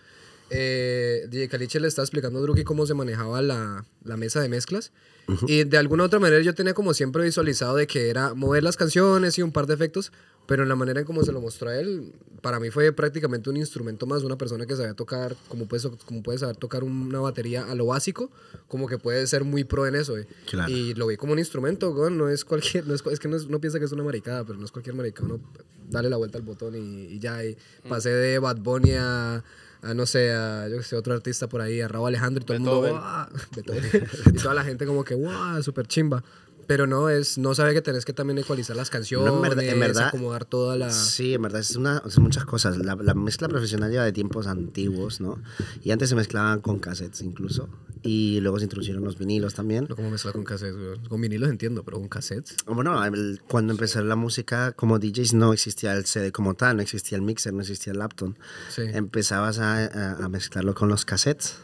eh, DJ Caliche le estaba explicando a Druki cómo se manejaba la, la mesa de mezclas. Y de alguna u otra manera yo tenía como siempre visualizado de que era mover las canciones y un par de efectos, pero en la manera en cómo se lo mostró a él, para mí fue prácticamente un instrumento más, una persona que sabía tocar, como puedes, como puedes saber tocar una batería a lo básico, como que puede ser muy pro en eso. eh. Claro. Y lo vi como un instrumento, weón, no es cualquier, no es, es que no es- uno piensa que es una maricada, pero no es cualquier maricada, uno dale la vuelta al botón y, y ya, y pasé de Bad Bunny a, a, no sé, a, yo que sé, otro artista por ahí, a Raúl Alejandro y todo el mundo, Beethoven. Beethoven. y toda la gente como que, wow, súper chimba. Pero no, es, no sabe que tenés que también ecualizar las canciones, No, en verdad- en verdad- acomodar toda la... Sí, en verdad es una, son muchas cosas. La, la mezcla profesional lleva de tiempos antiguos, ¿no? Y antes se mezclaban con cassettes incluso. Y luego se introdujeron los vinilos también. No como mezclar con cassettes. Con vinilos entiendo, pero con cassettes. Bueno, el- cuando empezó la música como DJs no existía el CD como tal, no existía el mixer, no existía el laptop. Sí. Empezabas a, a- a mezclarlo con los cassettes,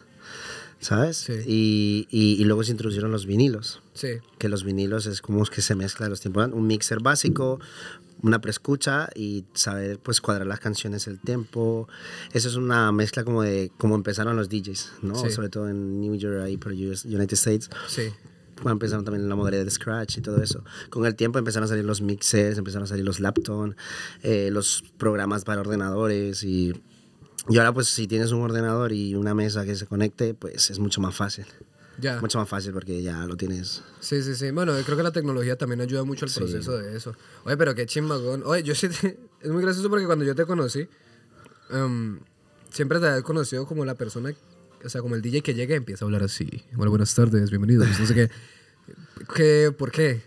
¿sabes? Sí. Y, y- y luego se introdujeron los vinilos. Sí. que los vinilos es como que se mezcla los tiempos. Un mixer básico, una preescucha y saber pues cuadrar las canciones, el tempo. Eso es una mezcla como de cómo empezaron los DJs, ¿no? Sí. Sobre todo en New York, ahí por US United States. Sí. Cuando empezaron también la modalidad de Scratch y todo eso. Con el tiempo empezaron a salir los mixers, empezaron a salir los laptops, eh, los programas para ordenadores y... Y ahora pues si tienes un ordenador y una mesa que se conecte, pues es mucho más fácil. Ya. Mucho más fácil porque ya lo tienes Sí, sí, sí. Bueno, yo creo que la tecnología también ayuda mucho al proceso de eso. Oye, pero qué chimbagón. Oye, yo sí te- Es muy gracioso porque cuando yo te conocí, em, siempre te había conocido como la persona, o sea, como el DJ que llega y empieza a hablar así. Bueno, buenas tardes, bienvenidos. No sé qué. ¿Qué? ¿Por qué?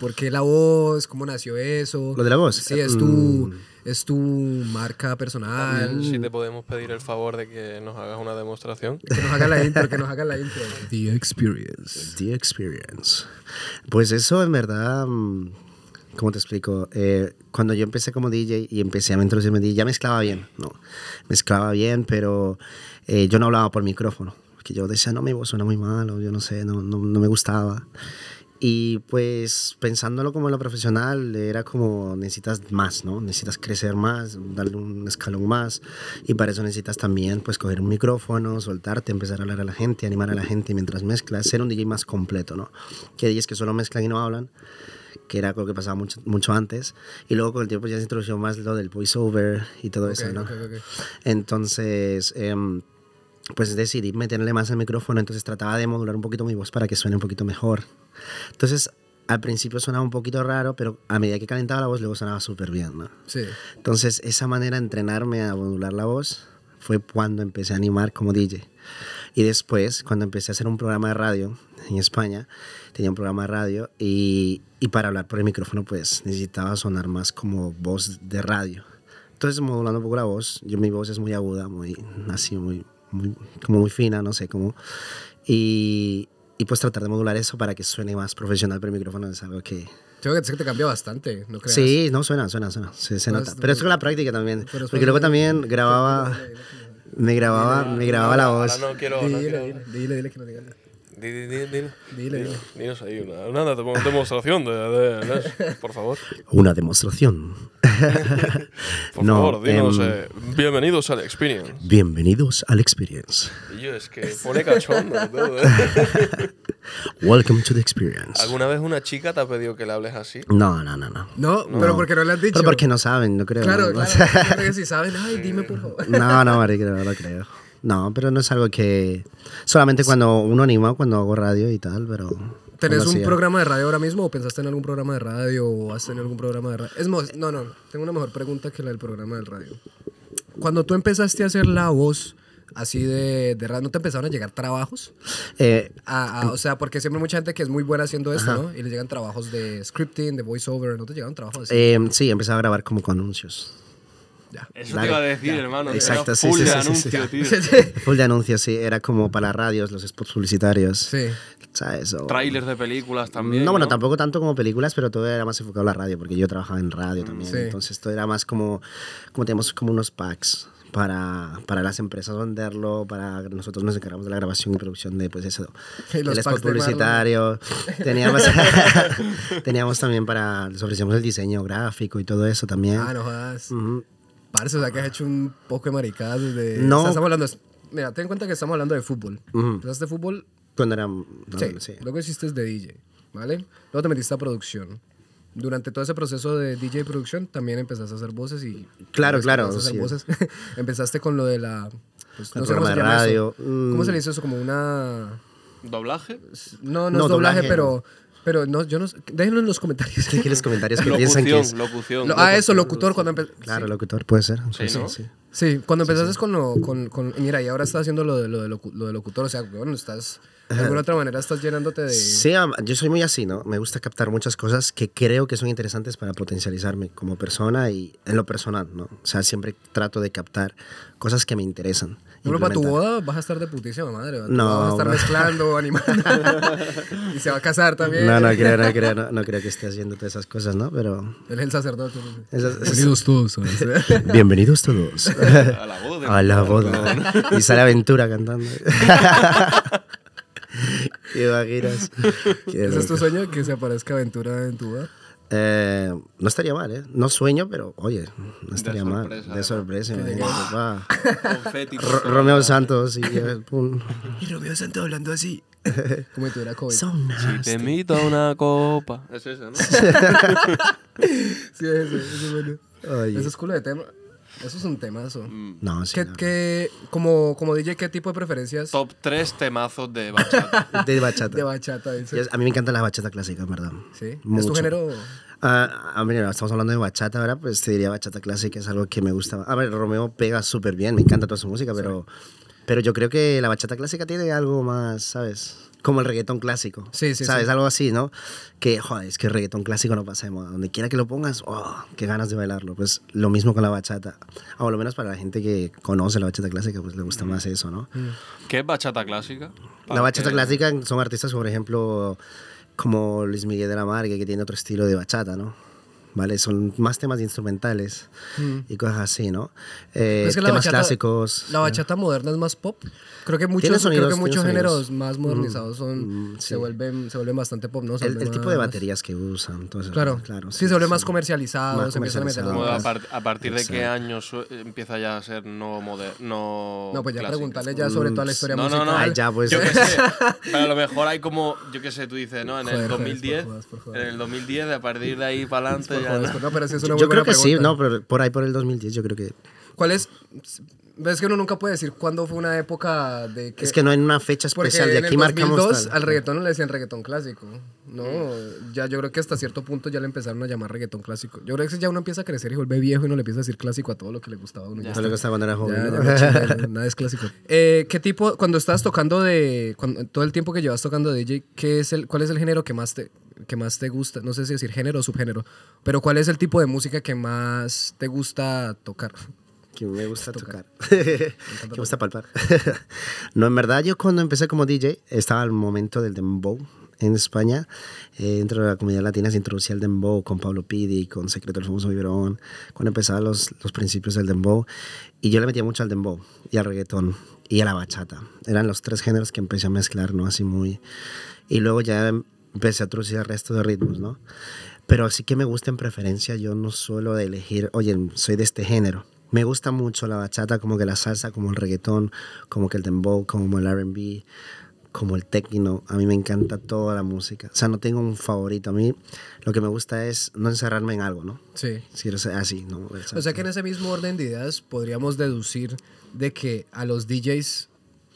¿Por qué la voz? ¿Cómo nació eso? ¿Lo de la voz? Sí, es tu, Mm. Es tu marca personal. Si te podemos pedir el favor de que nos hagas una demostración. Que nos haga la intro, que nos haga la intro. The Experience. The Experience. Pues eso en verdad, mm, ¿cómo te explico? Eh, cuando yo empecé como DJ y empecé a introducirme en DJ, ya mezclaba bien, ¿no? Mezclaba bien, pero eh, yo no hablaba por micrófono. Que yo decía, no, mi voz suena muy mal, o yo no sé, no, no, no me gustaba. Y pues pensándolo como en lo profesional, era como necesitas más, ¿no? Necesitas crecer más, darle un escalón más. Y para eso necesitas también pues coger un micrófono, soltarte, empezar a hablar a la gente, animar a la gente mientras mezclas, ser un DJ más completo, ¿no? Que DJs que solo mezclan y no hablan, que era algo que pasaba mucho, mucho antes. Y luego con el tiempo ya se introdujo más lo del voiceover y todo eso, Ok, ¿no? ok, ok. Entonces, em, pues decidí meterle más al micrófono, entonces trataba de modular un poquito mi voz para que suene un poquito mejor. Entonces, al principio sonaba un poquito raro, pero a medida que calentaba la voz, luego sonaba súper bien, ¿no? Sí. Entonces, esa manera de entrenarme a modular la voz fue cuando empecé a animar como DJ. Y después, cuando empecé a hacer un programa de radio en España, tenía un programa de radio y, y para hablar por el micrófono, pues necesitaba sonar más como voz de radio. Entonces, modulando un poco la voz, yo mi voz es muy aguda, muy así, muy, muy como muy fina, no sé cómo. Y, y pues tratar de modular eso para que suene más profesional, pero el micrófono es algo que, Tengo que decir que te cambia bastante, ¿no creas? Sí, no, suena, suena, suena. Se, nota. es- Pero es con la práctica también. Porque luego también grababa. Me grababa, me grababa la voz. No quiero. Dile, dile, dile, dile que no diga nada. Di- di- di- Dile, Dile, dile. Dinos ahí una, una demo- demostración de, de- de- por favor. Una demostración. Por No, favor, dinos. em, eh, bienvenidos al Experience. Bienvenidos al Experience. Y yo, es que pone cachondo. todo, ¿eh? Welcome to the Experience. ¿Alguna vez una chica te ha pedido que le hables así? No, no, no, no. No, pero porque no le has dicho. Pero porque no saben, no creo. Claro, ¿no? claro. creo que si saben, ay, dime por favor. No, no, marica, no lo creo. No, pero no es algo que... Solamente cuando uno anima, cuando hago radio y tal, pero... ¿Tenés un programa de radio ahora mismo o pensaste en algún programa de radio o has tenido algún programa de radio? Es más, no, no, tengo una mejor pregunta que la del programa del radio. Cuando tú empezaste a hacer la voz así de, de radio, ¿no te empezaron a llegar trabajos? Eh, A- a- o sea, porque siempre hay mucha gente que es muy buena haciendo esto, ¿no? Y les llegan trabajos de scripting, de voiceover, ¿no te llegaron trabajos así? eh, sí, empecé a grabar como con anuncios. Ya. Eso Dale, te iba a decir, hermano. era Exacto, sí, full sí, de sí, anuncio, sí. tío. Full de anuncios, sí. Era como para radios, los spots publicitarios. Sí. ¿Sabes? O- Trailers de películas también. No, bueno, tampoco tanto como películas, pero todo era más enfocado a la radio, porque yo trabajaba en radio también. sí. Entonces todo era más como, como tenemos como unos packs para, para las empresas venderlo, para nosotros nos encargamos de la grabación y producción de pues eso, el spot publicitario. Teníamos, teníamos también para, les ofrecíamos el diseño gráfico y todo eso también. Ah, no jodas. Ujú. Parce, o sea que has hecho un poco de maricadas desde... No. o sea, estamos hablando... Mira, ten en cuenta que estamos hablando de fútbol. Ujú. Empezaste fútbol, Cuando era... no, sí. sí. Luego hiciste de DJ, ¿vale? Luego te metiste a producción. Durante todo ese proceso de DJ y producción también empezaste a hacer voces y... Claro, claro, empezaste sí. voces. empezaste con lo de la... pues, El no sé cómo se llama radio. eso. ¿Cómo Mm. se le hizo eso? Como una... ¿Doblaje? No, no, No, es doblaje, doblaje, pero... Pero no, yo no sé. Déjenlo en los comentarios. ¿Qué quieres comentarios que piensan que Locución, es? locución. Lo- ah, eso, locutor, cuando empe- Claro, locutor puede ser. Sí, ¿no? Sí, cuando empezaste con lo, con, con- mira, y ahora estás haciendo lo de, lo de, locu- lo de locutor, o sea, bueno, estás, de alguna otra manera estás llenándote de... Sí, yo soy muy así, ¿no? Me gusta captar muchas cosas que creo que son interesantes para potencializarme como persona y en lo personal, ¿no? O sea, siempre trato de captar cosas que me interesan. Ejemplo, para tu boda vas a estar de putísima madre, No, vas a estar bro. mezclando, animando, y se va a casar también. No, no creo, no creo, no, no creo que esté haciendo todas esas cosas, ¿no? Pero... Él es el sacerdote. Bienvenidos todos. Bienvenidos todos A la boda. a la boda. Y sale Aventura cantando. ¿Qué imaginas? ¿Ese es tu sueño? Que se aparezca Aventura en tu boda. Eh, no estaría mal, ¿eh? No sueño, pero oye, no estaría mal. sorpresa, De sorpresa, pa. Confeti por Ro- todos Romeo. Santos y eh, pum. Y Romeo Santo hablando así. Como si tuviera COVID. So Si te invito a una copa. Es eso, ¿no? Sí, eso, eso es bueno. Oye. Eso es culo de tema. Eso es un temazo. No, sí. ¿Qué, no. qué- como, como DJ, ¿qué tipo de preferencias Top 3 temazos de bachata. De bachata. de bachata? dice? A mí me encanta la bachata clásica, en verdad. ¿Sí? ¿Es tu género? Ah, a ver, estamos hablando de bachata ahora, pues te diría bachata clásica, es algo que me gusta. A ver, Romeo pega súper bien, me encanta toda su música, pero, pero yo creo que la bachata clásica tiene algo más, ¿sabes? Como el reggaetón clásico. Sí, sí, ¿Sabes? sí. Algo así, ¿no? Que, joder, es que el reggaetón clásico no pasa de moda. Donde quiera que lo pongas, oh, qué ganas de bailarlo. Pues lo mismo con la bachata. O por lo menos para la gente que conoce la bachata clásica, pues le gusta más eso, ¿no? ¿Qué es bachata clásica? La bachata clásica son artistas, por ejemplo, como Luis Miguel de la Margue, que tiene otro estilo de bachata, ¿no? ¿Vale? Son más temas instrumentales y cosas así, ¿no? Eh, Mm. Es que la temas bachata- clásicos. La bachata moderna es más pop. Creo que muchos, sonidos, creo que muchos géneros sonidos. más modernizados son, Mm, se, sí. vuelven, se vuelven bastante pop, ¿no? Se el, el tipo de más- baterías que usan. eso, Claro, claro sí, se vuelven más sí. comercializados, Más se a meter a, más- par- a partir de qué Exacto. año su- empieza ya a ser no moderno? No, pues ya clásico? preguntarle ya sobre toda la historia No, no, musical. no. Ay, ya, pues. Yo qué sé. Pero a lo mejor hay como, yo qué sé, tú dices, ¿no? En el Joder, joder, 2010, por jodas, por jodas. en el 2010, a partir de ahí para adelante no. no, pero sí es una muy Yo buena creo que sí, no, pero por ahí por el 2010 yo creo que... ¿Cuál es? Ves que uno nunca puede decir cuándo fue una época de que... Es que no hay una fecha especial, de en aquí el marcamos 2002 tal. al reggaetón no le decían reggaetón clásico. No, ya yo creo que hasta cierto punto ya le empezaron a llamar reggaetón clásico. Yo creo que ya uno empieza a crecer y vuelve viejo y no le empieza a decir clásico a todo lo que le gustaba a uno. Ya Eso le gustaba cuando era joven, ya ¿no? nada es clásico. Eh, ¿Qué tipo, cuando estás tocando de, cuando- todo el tiempo que llevas tocando de DJ, ¿qué es el, ¿cuál es el género que más te, que más te gusta? No sé si decir género o subgénero, pero ¿cuál es el tipo de música que más te gusta tocar? que me gusta tocar, que me gusta palpar. no, en verdad yo cuando empecé como DJ estaba al momento del dembow en España. Eh, dentro de la comunidad latina se introducía el dembow con Pablo Pidi, con Secreto del Famoso Biberón, cuando empezaban los, los principios del dembow. Y yo le metía mucho al dembow y al reggaetón y a la bachata. Eran los tres géneros que empecé a mezclar, ¿no? Así muy... Y luego ya empecé a introducir el resto de ritmos, ¿no? Pero sí que me gusta en preferencia, yo no suelo elegir, oye, soy de este género. Me gusta mucho la bachata, como que la salsa, como el reggaetón, como que el dembow, como el R&B, como el techno. A mí me encanta toda la música. O sea, no tengo un favorito. A mí lo que me gusta es no encerrarme en algo, ¿no? Sí. Si eres así, ¿no? O sea que en ese mismo orden de ideas podríamos deducir de que a los DJs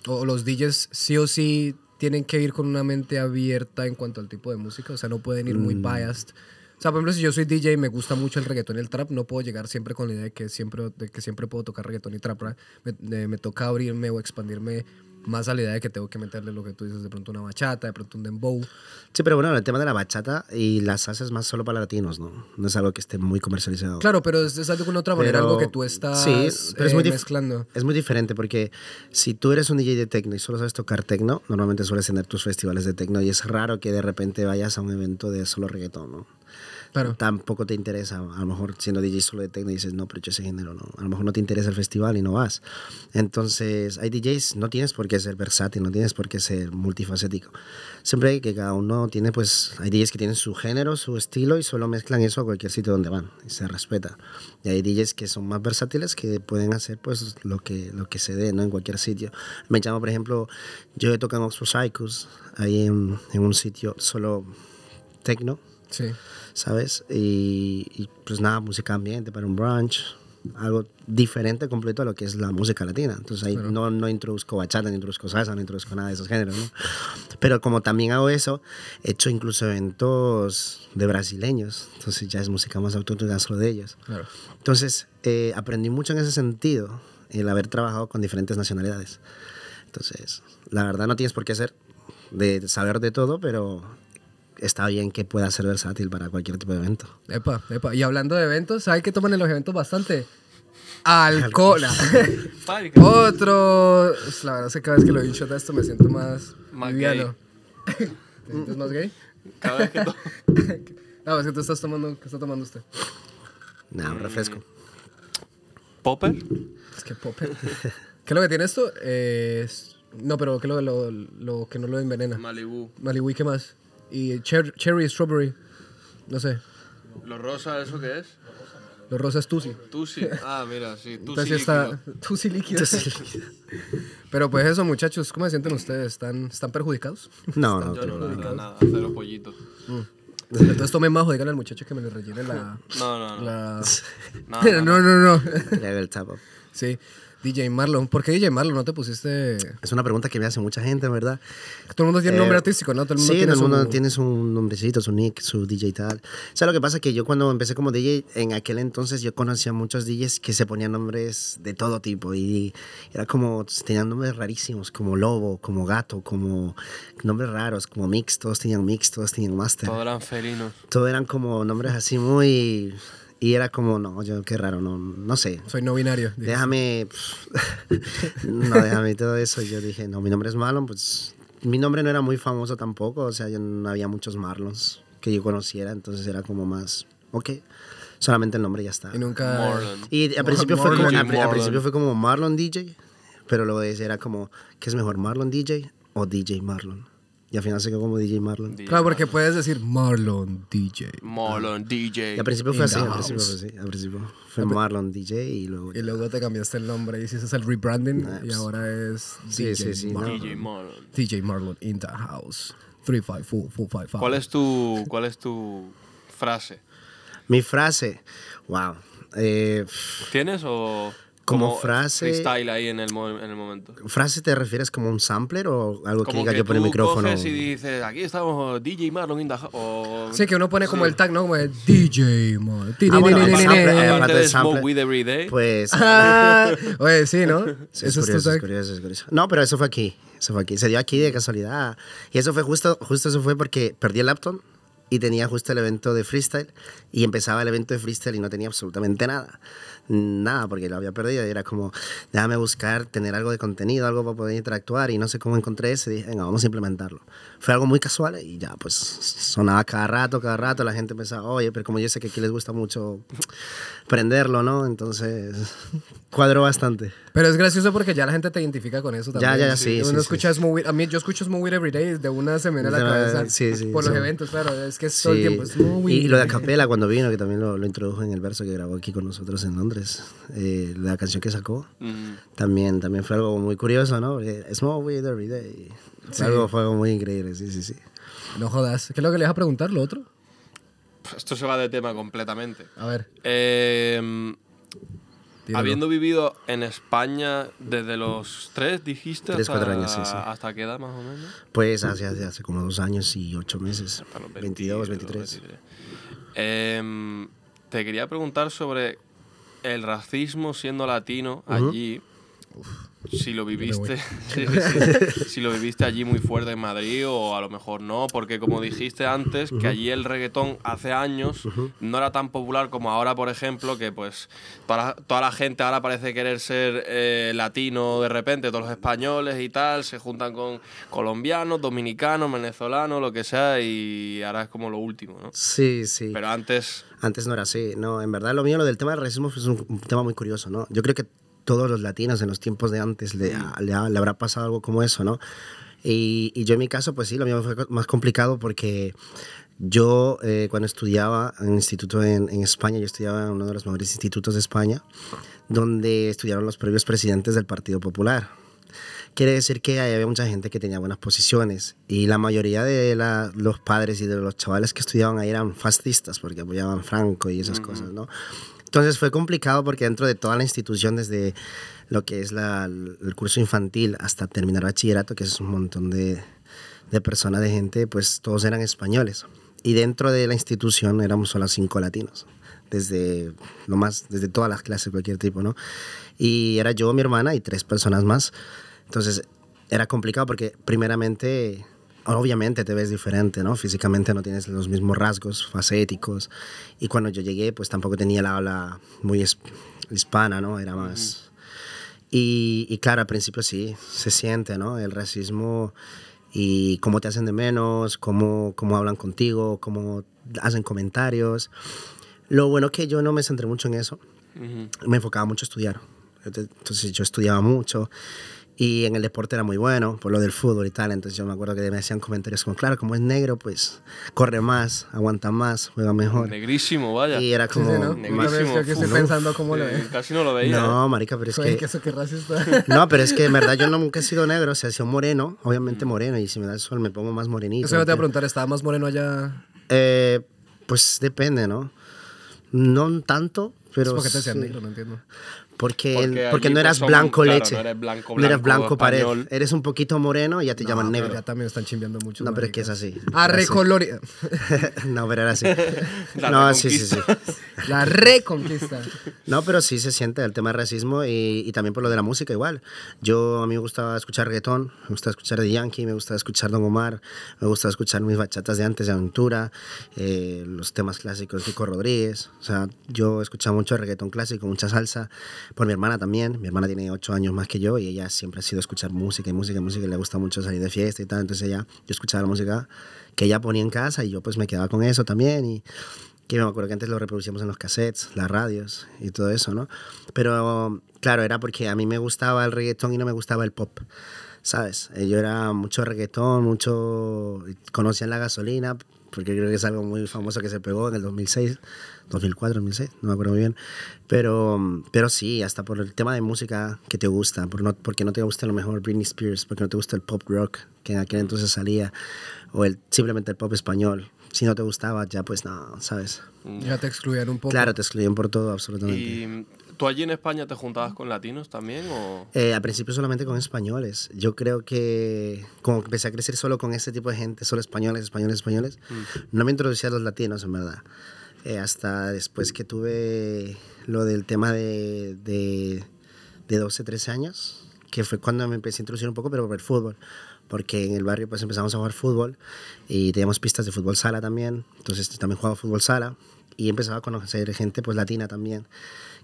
o los DJs sí o sí tienen que ir con una mente abierta en cuanto al tipo de música, o sea, no pueden ir muy biased. O sea, por ejemplo, si yo soy DJ y me gusta mucho el reggaetón y el trap, no puedo llegar siempre con la idea de que siempre, de que siempre puedo tocar reggaetón y trap. Me, eh, me toca abrirme o expandirme Más a la idea de que tengo que meterle lo que tú dices, de pronto una bachata, de pronto un dembow. Sí, pero bueno, el tema de la bachata y la salsa es más solo para latinos, ¿no? No es algo que esté muy comercializado. Claro, pero es, es de alguna otra manera Pero- algo que tú estás sí, pero es eh, muy mezclando. Es muy diferente porque si tú eres un DJ de techno y solo sabes tocar techno, normalmente sueles tener tus festivales de techno y es raro que de repente vayas a un evento de solo reggaetón, ¿no? Claro. Tampoco te interesa, a lo mejor siendo DJ solo de techno dices, no, pero yo ese género no. A lo mejor no te interesa el festival y no vas. Entonces, hay DJs, no tienes por qué ser versátil, no tienes por qué ser multifacético. Siempre hay que cada uno tiene, pues, hay DJs que tienen su género, su estilo y solo mezclan eso a cualquier sitio donde van y se respeta. Y hay DJs que son más versátiles que pueden hacer, pues, lo que, lo que se dé, ¿no? En cualquier sitio. Me llamo, por ejemplo, yo he tocado en Oxford Cycles, ahí en, en un sitio solo techno, Sí. ¿sabes? Y, y, pues nada, música ambiente para un brunch, algo diferente completo a lo que es la música latina. Entonces ahí no, no introduzco bachata, no introduzco salsa, no introduzco nada de esos géneros, ¿no? Pero como también hago eso, he hecho incluso eventos de brasileños, entonces ya es música más autóctona solo de ellos. Claro. Entonces eh, aprendí mucho en ese sentido, el haber trabajado con diferentes nacionalidades. Entonces, la verdad no tienes por qué ser de saber de todo, pero está bien que pueda ser versátil para cualquier tipo de evento. Epa, epa. Y hablando de eventos, ¿sabes qué toman en los eventos bastante? Alcohol. Otro. Pues, La verdad es que cada vez que lo he dicho de esto me siento más, Más liviano. ¿Te sientes más gay? Cada vez que to- No, es que tú estás tomando. ¿Qué está tomando usted? Nada, Mm. un refresco. ¿Popper? Es que popper. ¿Qué es lo que tiene esto? Eh, No, pero ¿qué es lo, lo, lo que no lo envenena? Malibu. Malibu, ¿y qué más? Y cher- cherry, strawberry. No sé. ¿Lo rosa eso qué es? Los rosas Tusi. Tusi. Ah, mira, sí. Tusi Entonces sí está. Tusi líquido. Pero pues eso, muchachos, ¿cómo se sienten ustedes? ¿Están, están perjudicados? No, no, Yo no, nada, nada, cero pollitos. Entonces tomen más, díganle al muchacho que me le rellene la. No, no, no. la... No, no, no, no, no. le hago el tap up. Sí. DJ Marlon. ¿Por qué DJ Marlon? ¿No te pusiste...? Es una pregunta que me hace mucha gente, ¿verdad? Todo el mundo tiene un nombre Eh, artístico, ¿no? Todo el mundo sí, tiene todo el mundo su- tiene su nombrecito, su nick, su DJ y tal. O sea, lo que pasa es que yo cuando empecé como DJ, en aquel entonces yo conocía muchos DJs que se ponían nombres de todo tipo y era como, tenían nombres rarísimos, como Lobo, como Gato, como nombres raros, como Mix, todos tenían Mix, todos tenían Master. Todos eran felinos. Todos eran como nombres así muy... Y era como, no, yo qué raro, no, no sé. Soy no binario. dije. Déjame. no, déjame todo eso. Yo dije, no, mi nombre es Marlon. Pues mi nombre no era muy famoso tampoco. O sea, yo no había muchos Marlons que yo conociera. Entonces era como más, ok, solamente el nombre ya está. Y nunca... Marlon. Y al principio, fue Marlon. como, al, principio fue como Marlon DJ. Pero luego era como, ¿qué es mejor, Marlon DJ o DJ Marlon? Y al final se quedó como DJ Marlon. Claro, porque puedes decir Marlon DJ. Marlon, DJ. Y al principio fue así, al principio fue así. Al principio fue Marlon DJ y luego... Y luego te cambiaste el nombre y hiciste el rebranding y ahora es pues. Sí, DJ, sí, sí. Marlon. DJ Marlon. DJ Marlon in the house. 354-455. ¿Cuál es tu, cuál es tu frase? Mi frase, wow. Eh, ¿Tienes o Como frase- freestyle ahí en el, en el momento? ¿Frase te refieres como un sampler o algo que Como diga que yo por el micrófono? coges y dices, aquí estamos DJ Marlon in the house", o Sí, que uno pone como el tag, ¿no? Como de DJ Marlon. Ah, bueno, el sample, eh, aparte de Smoke With Every Day. Pues. Ah, Oye, sí, ¿no? sí, Eso es curioso, es curioso, es curioso. No, pero eso fue aquí. Eso fue aquí. Se dio aquí de casualidad. Y eso fue justo, justo eso fue porque perdí el laptop y tenía justo el evento de freestyle y empezaba el evento de freestyle y no tenía absolutamente nada. Nada, porque lo había perdido y era como, déjame buscar, tener algo de contenido, algo para poder interactuar y no sé cómo encontré eso y dije, venga, vamos a implementarlo. Fue algo muy casual y ya, pues sonaba cada rato, cada rato, la gente pensaba, oye, pero como yo sé que aquí les gusta mucho prenderlo, ¿no? Entonces, cuadró bastante. Pero es gracioso porque ya la gente te identifica con eso Ya, también. ya, ya, sí, Uno sí, escucha Smooth It- A mí yo escucho Smooth Every Day de una semana a la Ya, cabeza. sí, sí, por los sí. eventos, claro. Es que es todo el Sí. tiempo. Smooth Y, y lo de. Acapela cuando vino, que también lo, lo introdujo en el verso que grabó aquí con nosotros en Londres, eh, la canción que sacó, también, también fue algo muy curioso, ¿no? Porque Small Weed Every Day. Fue, Sí. algo, fue algo muy increíble, sí, sí, sí. No jodas. ¿Qué es lo que le vas a preguntar? ¿Lo otro? Esto se va de tema completamente. A ver. Eh, tíralo. habiendo vivido en España desde los tres, dijiste, Tres, hasta, cuatro años, sí, sí. ¿hasta qué edad más o menos? Pues hace, hace, hace como dos años y ocho meses, Hasta los 22, 22, 23. 23. Em, te quería preguntar sobre el racismo siendo latino allí. Si lo viviste sí, sí, sí. si lo viviste allí muy fuerte en Madrid o a lo mejor no porque como dijiste antes que allí el reggaetón hace años no era tan popular como ahora por ejemplo que pues toda, toda la gente ahora parece querer ser eh, latino de repente todos los españoles y tal se juntan con colombianos dominicanos venezolanos lo que sea y ahora es como lo último ¿no? Sí, sí. pero antes Antes no era así, no, en verdad lo mío, lo del tema del racismo es un tema muy curioso, ¿no? Yo creo que todos los latinos en los tiempos de antes le, le, le habrá pasado algo como eso, ¿no? Y, y yo en mi caso, pues sí, lo mío fue más complicado porque yo eh, cuando estudiaba en un instituto en, en España, yo estudiaba en uno de los mejores institutos de España, donde estudiaron los previos presidentes del Partido Popular. Quiere decir que ahí había mucha gente que tenía buenas posiciones y la mayoría de la- los padres y de los chavales que estudiaban ahí eran fascistas porque apoyaban Franco y esas cosas, ¿no? Entonces fue complicado porque dentro de toda la institución, desde lo que es el curso infantil hasta terminar bachillerato, que es un montón de, de personas, de gente, pues todos eran españoles. Y dentro de la institución éramos solo cinco latinos, desde lo más, desde todas las clases, cualquier tipo, ¿no? Y era yo, mi hermana y tres personas más. Entonces era complicado porque primeramente, obviamente te ves diferente, ¿no? Físicamente no tienes los mismos rasgos facéticos. Y cuando yo llegué, pues tampoco tenía la habla muy hispana, ¿no? Era más... Y, y claro, al principio sí, se siente, ¿no? El racismo y cómo te hacen de menos, cómo, cómo hablan contigo, cómo hacen comentarios. Lo bueno que yo no me centré mucho en eso, me enfocaba mucho a estudiar. Entonces yo estudiaba mucho y en el deporte era muy bueno, por lo del fútbol y tal. Entonces yo me acuerdo que me hacían comentarios como, claro, como es negro, pues corre más, aguanta más, juega mejor. negrísimo vaya Y era Sí, como... sí, ¿no? negrísimo, que estoy pensando cómo lo ve. casi no lo veía. No, marica, pero es que... que eso que racista. No, pero es que en verdad yo no nunca he sido negro, o sea, he sido moreno, obviamente moreno, y si me da el sol me pongo más morenito. Eso me te iba a preguntar, ¿estaba más moreno allá? Eh, pues depende, ¿no? No tanto, pero... ¿Por qué te decían sí. negro? No entiendo. Porque, Porque porque no eras son- blanco claro, leche. no eres blanco, No eres blanco, blanco pared. Eres un poquito moreno y ya te llaman No, pero negro. Ya también están chimbeando mucho. No, pero es que es así. Ah, Era así. recolorida. no, pero era así. La no, sí, sí, sí. reconquista. La reconquista. No, pero sí se siente el tema del racismo y, y también por lo de la música igual. Yo, a mí me gustaba escuchar reggaetón, me gustaba escuchar de Yankee, me gustaba escuchar Don Omar, me gustaba escuchar mis bachatas de antes de Aventura, eh, los temas clásicos de Kiko Rodríguez. O sea, yo escuchaba mucho reggaetón clásico, mucha salsa, por mi hermana también. Mi hermana tiene ocho años más que yo y ella siempre ha sido escuchar música y música y música le gusta mucho salir de fiesta y tal. Entonces ella, yo escuchaba la música que ella ponía en casa y yo pues me quedaba con eso también y que me acuerdo que antes lo reproducíamos en los cassettes, las radios y todo eso, ¿no? Pero claro, era porque a mí me gustaba el reggaetón y no me gustaba el pop, ¿sabes? Eh, Yo era mucho reggaetón, mucho... Conocía la gasolina, porque creo que es algo muy famoso que se pegó en el 2006, 2004, 2006, no me acuerdo muy bien. Pero, pero sí, hasta por el tema de música que te gusta, por no, porque no te gusta a lo mejor Britney Spears, porque no te gusta el pop rock que en aquel entonces salía, o el, simplemente el pop español. Si no te gustaba, ya pues no, ¿sabes? Ya te excluían un poco. Claro, te excluyen por todo, absolutamente. ¿Y tú allí en España te juntabas con latinos también? O... Eh, al principio solamente con españoles. Yo creo que como empecé a crecer solo con este tipo de gente, solo españoles, españoles, españoles, no me introducí a los latinos, en verdad. Eh, hasta después que tuve lo del tema de, de, de 12, 13 años, que fue cuando me empecé a introducir un poco, pero por el fútbol. Porque en el barrio pues empezamos a jugar fútbol y teníamos pistas de fútbol sala también. Entonces también jugaba fútbol sala y empezaba a conocer gente pues latina también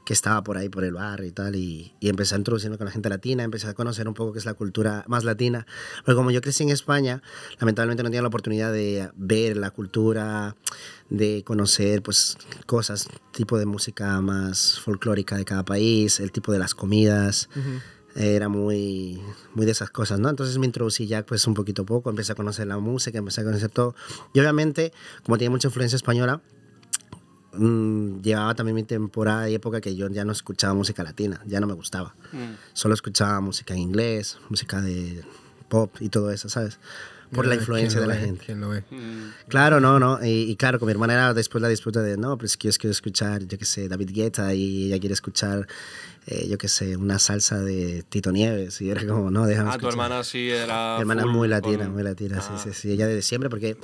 que estaba por ahí por el barrio y tal y, y empecé a introducirme con la gente latina, empecé a conocer un poco qué es la cultura más latina, porque como yo crecí en España, lamentablemente no tenía la oportunidad de ver la cultura, de conocer pues cosas, tipo de música más folclórica de cada país, el tipo de las comidas, era muy, muy de esas cosas, ¿no? Entonces me introducí ya pues un poquito poco, empecé a conocer la música, empecé a conocer todo. Y obviamente, como tenía mucha influencia española, mm, llevaba también mi temporada y época que yo ya no escuchaba música latina, ya no me gustaba. Mm. Solo escuchaba música en inglés, música de pop y todo eso, ¿sabes? Por la influencia ¿quién de la ve? gente. ¿Quién lo ve? Mm. Claro, no, no. Y, y claro, con mi hermana era después la disputa de, no, pues que yo quiero escuchar, yo qué sé, David Guetta y ella quiere escuchar, eh, yo qué sé, una salsa de Tito Nieves. Y era como, no, déjame Ah, tu escuchar. hermana sí era. Mi hermana es full muy latina, con- muy latina, Ah. sí, sí, sí. Ella desde siempre, porque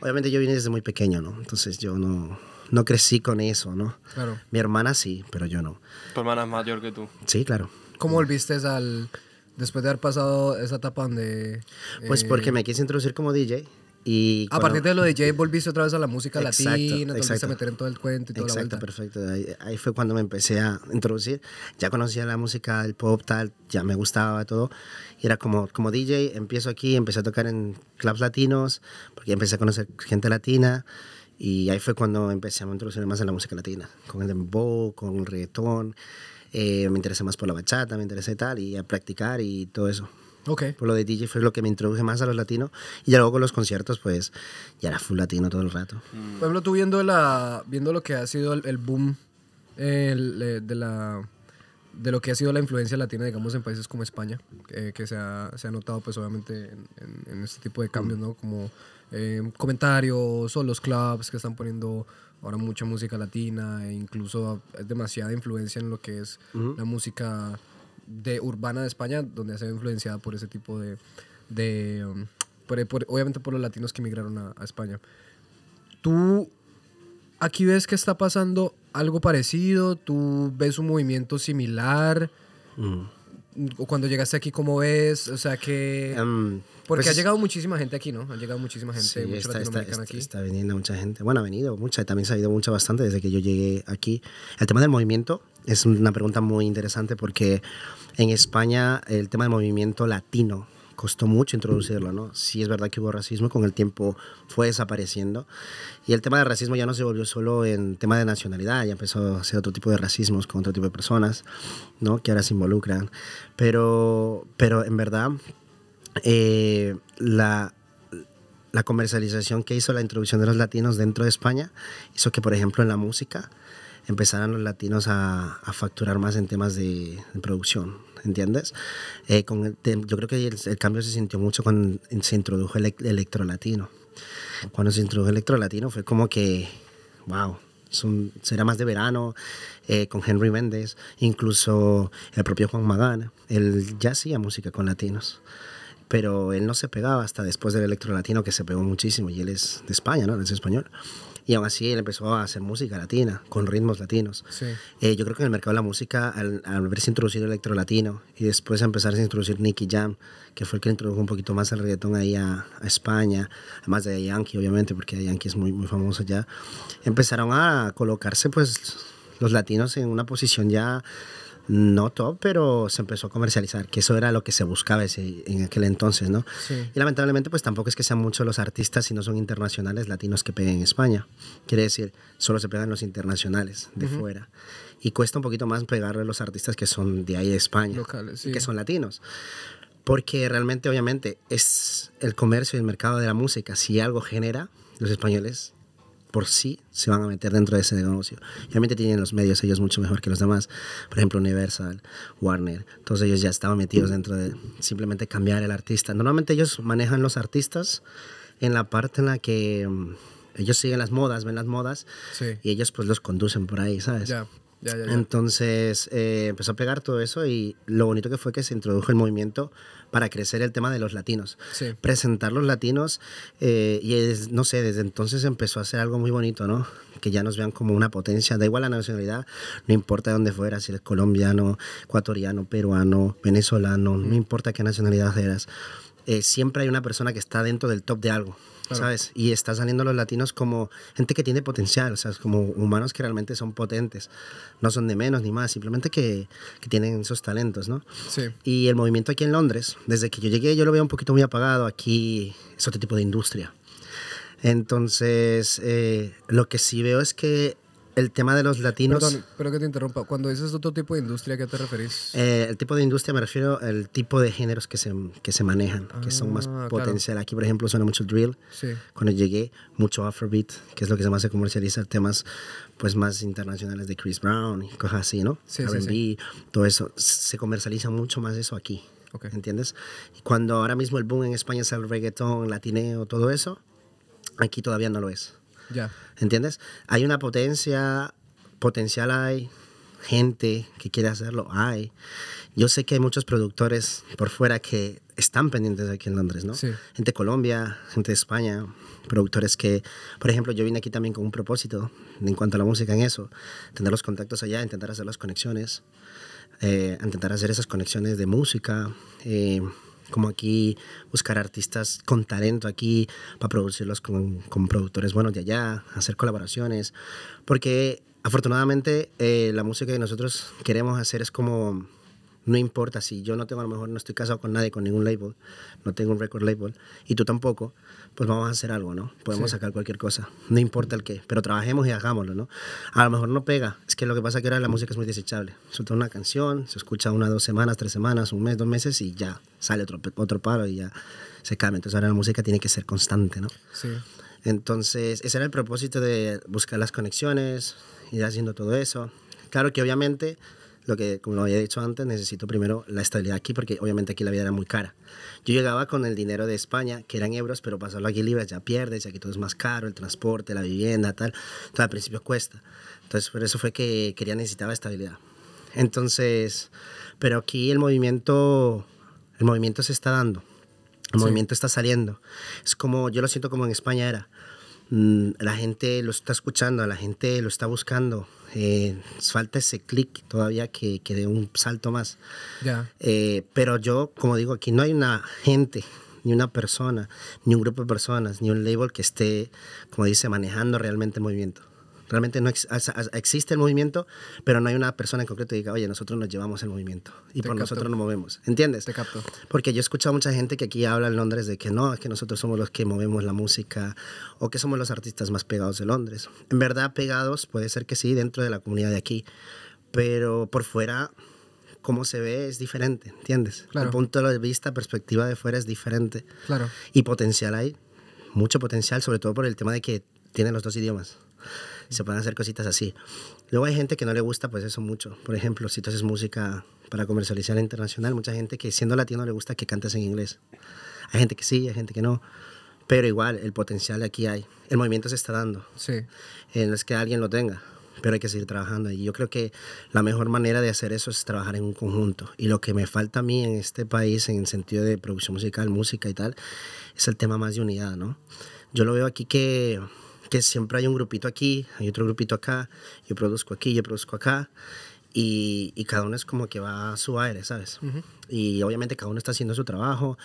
obviamente yo vine desde muy pequeño, ¿no? Entonces yo no, no crecí con eso, ¿no? Claro. Mi hermana sí, pero yo no. Tu hermana es mayor que tú. Sí, claro. ¿Cómo volviste al... Después de haber pasado esa etapa donde... Pues eh, porque me quise introducir como DJ y... A partir de lo de Jay volviste otra vez a la música Exacto, latina, te volviste a meter en todo el cuento y toda la Exacto, vuelta. perfecto. Ahí, ahí fue cuando me empecé a introducir. Ya conocía la música, el pop, tal, ya me gustaba todo. Y era como, como DJ, empiezo aquí, empecé a tocar en clubs latinos, porque empecé a conocer gente latina. Y ahí fue cuando empecé a introducirme más en la música latina, con el dembow, con el reggaetón. Eh, me interesé más por la bachata, me interesé tal, y a practicar y todo eso. Ok. Por lo de DJ fue lo que me introduje más a los latinos. Y ya luego con los conciertos, pues ya era full latino todo el rato. Por ejemplo, tú viendo, la, viendo lo que ha sido el, el boom el, eh, de, la, de lo que ha sido la influencia latina, digamos, en países como España, eh, que se ha, se ha notado, pues, obviamente, en, en- en este tipo de cambios, ¿no? Como eh, comentarios o los clubs que están poniendo ahora mucha música latina e incluso es demasiada influencia en lo que es la música de urbana de España, donde ha sido influenciada por ese tipo de... de um, por- por- obviamente por los latinos que emigraron a- a España. ¿Tú aquí ves que está pasando algo parecido? ¿Tú ves un movimiento similar? Mm. ¿O cuando llegaste aquí, cómo ves? O sea que... Em, Porque pues, ha llegado muchísima gente aquí, ¿no? Ha llegado muchísima gente, sí, mucha está, está, está- aquí. está viniendo mucha gente. Bueno, ha venido mucha, también se ha ido mucha bastante desde que yo llegué aquí. El tema del movimiento es una pregunta muy interesante porque en España el tema del movimiento latino costó mucho introducirlo, ¿no? Sí es verdad que hubo racismo, con el tiempo fue desapareciendo. Y el tema del racismo ya no se volvió solo en tema de nacionalidad, ya empezó a ser otro tipo de racismos con otro tipo de personas, ¿no? Que ahora se involucran. Pero, pero en verdad, eh, la, la comercialización que hizo la introducción de los latinos dentro de España hizo que, por ejemplo, en la música empezaran los latinos a, facturar más en temas de, de producción, ¿entiendes? Eh, con el yo creo que el, el cambio se sintió mucho cuando se introdujo el, el electro latino. Cuando se introdujo el electro latino fue como que, wow, es un- será más de verano, eh, con Henry Méndez, incluso el propio Juan Magana, él ya hacía música con latinos pero él no se pegaba hasta después del electro latino que se pegó muchísimo y él es de España, ¿no? Él es español. Y aún así él empezó a hacer música latina, con ritmos latinos. Sí. Eh, yo creo que en el mercado de la música, al, al haberse introducido el electro latino y después empezar a introducir Nicky Jam, que fue el que introdujo un poquito más el reggaetón ahí a, a España, además de Yankee, obviamente, porque Yankee es muy, muy famoso ya, empezaron a colocarse pues los latinos en una posición ya no top, pero se empezó a comercializar, que eso era lo que se buscaba ese- en aquel entonces, ¿no? Sí. Y lamentablemente, pues tampoco es que sean muchos los artistas, si no son internacionales, latinos que peguen en España. Quiere decir, solo se pegan los internacionales de fuera. Y cuesta un poquito más pegarle a los artistas que son de ahí de España, Locales, sí. que son latinos. Porque realmente, obviamente, es el comercio y el mercado de la música. Si algo genera, los españoles por sí se van a meter dentro de ese negocio. Obviamente tienen los medios ellos mucho mejor que los demás. Por ejemplo, Universal, Warner, todos ellos ya estaban metidos dentro de simplemente cambiar el artista. Normalmente ellos manejan los artistas en la parte en la que mm, ellos siguen las modas, ven las modas Sí. y ellos pues los conducen por ahí, ¿sabes? Ya, ya, ya. ya. Entonces eh, empezó a pegar todo eso y lo bonito que fue que se introdujo el movimiento para crecer el tema de los latinos. Sí. Presentar los latinos eh, y es- no sé, desde entonces empezó a hacer algo muy bonito, ¿no? Que ya nos vean como una potencia, da igual la nacionalidad, no importa de dónde fuera, si eres colombiano, ecuatoriano, peruano, venezolano, no importa qué nacionalidad eras. eh, siempre hay una persona que está dentro del top de algo, ¿sabes? Y está saliendo los latinos como gente que tiene potencial, o sea, como humanos que realmente son potentes, no son de menos ni más, simplemente que, que tienen esos talentos, ¿no? Sí. Y el movimiento aquí en Londres, desde que yo llegué, yo lo veo un poquito muy apagado. Aquí es otro tipo de industria. Entonces, eh, lo que sí veo es que el tema de los latinos, Perdón, pero que te interrumpa. Cuando dices otro tipo de industria, ¿a qué te referís? eh, el tipo de industria me refiero al tipo de géneros que se, que se manejan, que son más Ah, claro. potencial. Aquí, por ejemplo, suena mucho drill. Sí. Cuando llegué, mucho Afrobeat, que es lo que más se comercializa, temas pues más internacionales de Chris Brown y cosas así, ¿no? Sí, sí, R&B, todo eso. Se comercializa mucho más eso aquí. Ok. ¿Entiendes? Y cuando ahora mismo el boom en España es el reggaetón, latineo, todo eso, aquí todavía no lo es. Ya. ¿Entiendes? Hay una potencia, potencial hay, gente que quiere hacerlo, hay. Yo sé que hay muchos productores por fuera que están pendientes aquí en Londres, ¿no? Sí. Gente de Colombia, gente de España, productores que, por ejemplo, yo vine aquí también con un propósito en cuanto a la música en eso, tener los contactos allá, intentar hacer las conexiones, eh, intentar hacer esas conexiones de música, eh, como aquí buscar artistas con talento aquí para producirlos con, con productores buenos de allá, hacer colaboraciones, porque afortunadamente eh, la música que nosotros queremos hacer es como no importa si yo no tengo a lo mejor no estoy casado con nadie con ningún label no tengo un record label y tú tampoco pues vamos a hacer algo no podemos Sí. sacar cualquier cosa no importa el qué pero trabajemos y hagámoslo no a lo mejor no pega es que lo que pasa es que ahora la música es muy desechable suelta una canción se escucha una dos semanas tres semanas un mes dos meses y ya sale otro otro paro y ya se cambia entonces ahora la música tiene que ser constante no Sí. entonces, ese era el propósito de buscar las conexiones, ir haciendo todo eso. Claro que obviamente, lo que, como lo había dicho antes, necesito primero la estabilidad aquí, porque obviamente aquí la vida era muy cara. Yo llegaba con el dinero de España, que eran euros, pero pasarlo aquí libras ya pierdes, y aquí todo es más caro, el transporte, la vivienda, tal. Entonces, al principio cuesta. Entonces, por eso fue que quería, necesitaba estabilidad. Entonces, pero aquí el movimiento, el movimiento se está dando. El Sí. movimiento está saliendo. Es como, yo lo siento como en España era. Mm, La gente lo está escuchando, la gente lo está buscando. Eh, falta ese clic todavía que, que dé un salto más. Eh, pero yo, como digo, aquí no hay una gente, ni una persona, ni un grupo de personas, ni un label que esté, como dice, manejando realmente el movimiento. Realmente no ex- existe el movimiento, pero no hay una persona en concreto que diga, oye, nosotros nos llevamos el movimiento y Te por capto. nosotros nos movemos. ¿Entiendes? Te capto. Porque yo he escuchado a mucha gente que aquí habla en Londres de que no, es que nosotros somos los que movemos la música o que somos los artistas más pegados de Londres. En verdad, pegados puede ser que sí dentro de la comunidad de aquí, pero por fuera, cómo se ve es diferente, ¿entiendes? Claro. El punto de vista, perspectiva de fuera es diferente. Claro. Y potencial hay, mucho potencial, sobre todo por el tema de que tienen los dos idiomas. Se pueden hacer cositas así. Luego hay gente que no le gusta pues eso mucho. Por ejemplo, si tú haces música para comercializar internacional, mucha gente que siendo latino le gusta que cantes en inglés. Hay gente que sí, hay gente que no. Pero igual, el potencial aquí hay. El movimiento se está dando. Sí. Eh, no es que alguien lo tenga, pero hay que seguir trabajando. Y yo creo que la mejor manera de hacer eso es trabajar en un conjunto. Y lo que me falta a mí en este país, en el sentido de producción musical, música y tal, es el tema más de unidad, ¿no? Yo lo veo aquí que, que siempre hay un grupito aquí, hay otro grupito acá, yo produzco aquí, yo produzco acá. Y, y cada uno es como que va a su aire, ¿sabes? Y obviamente cada uno está haciendo su trabajo,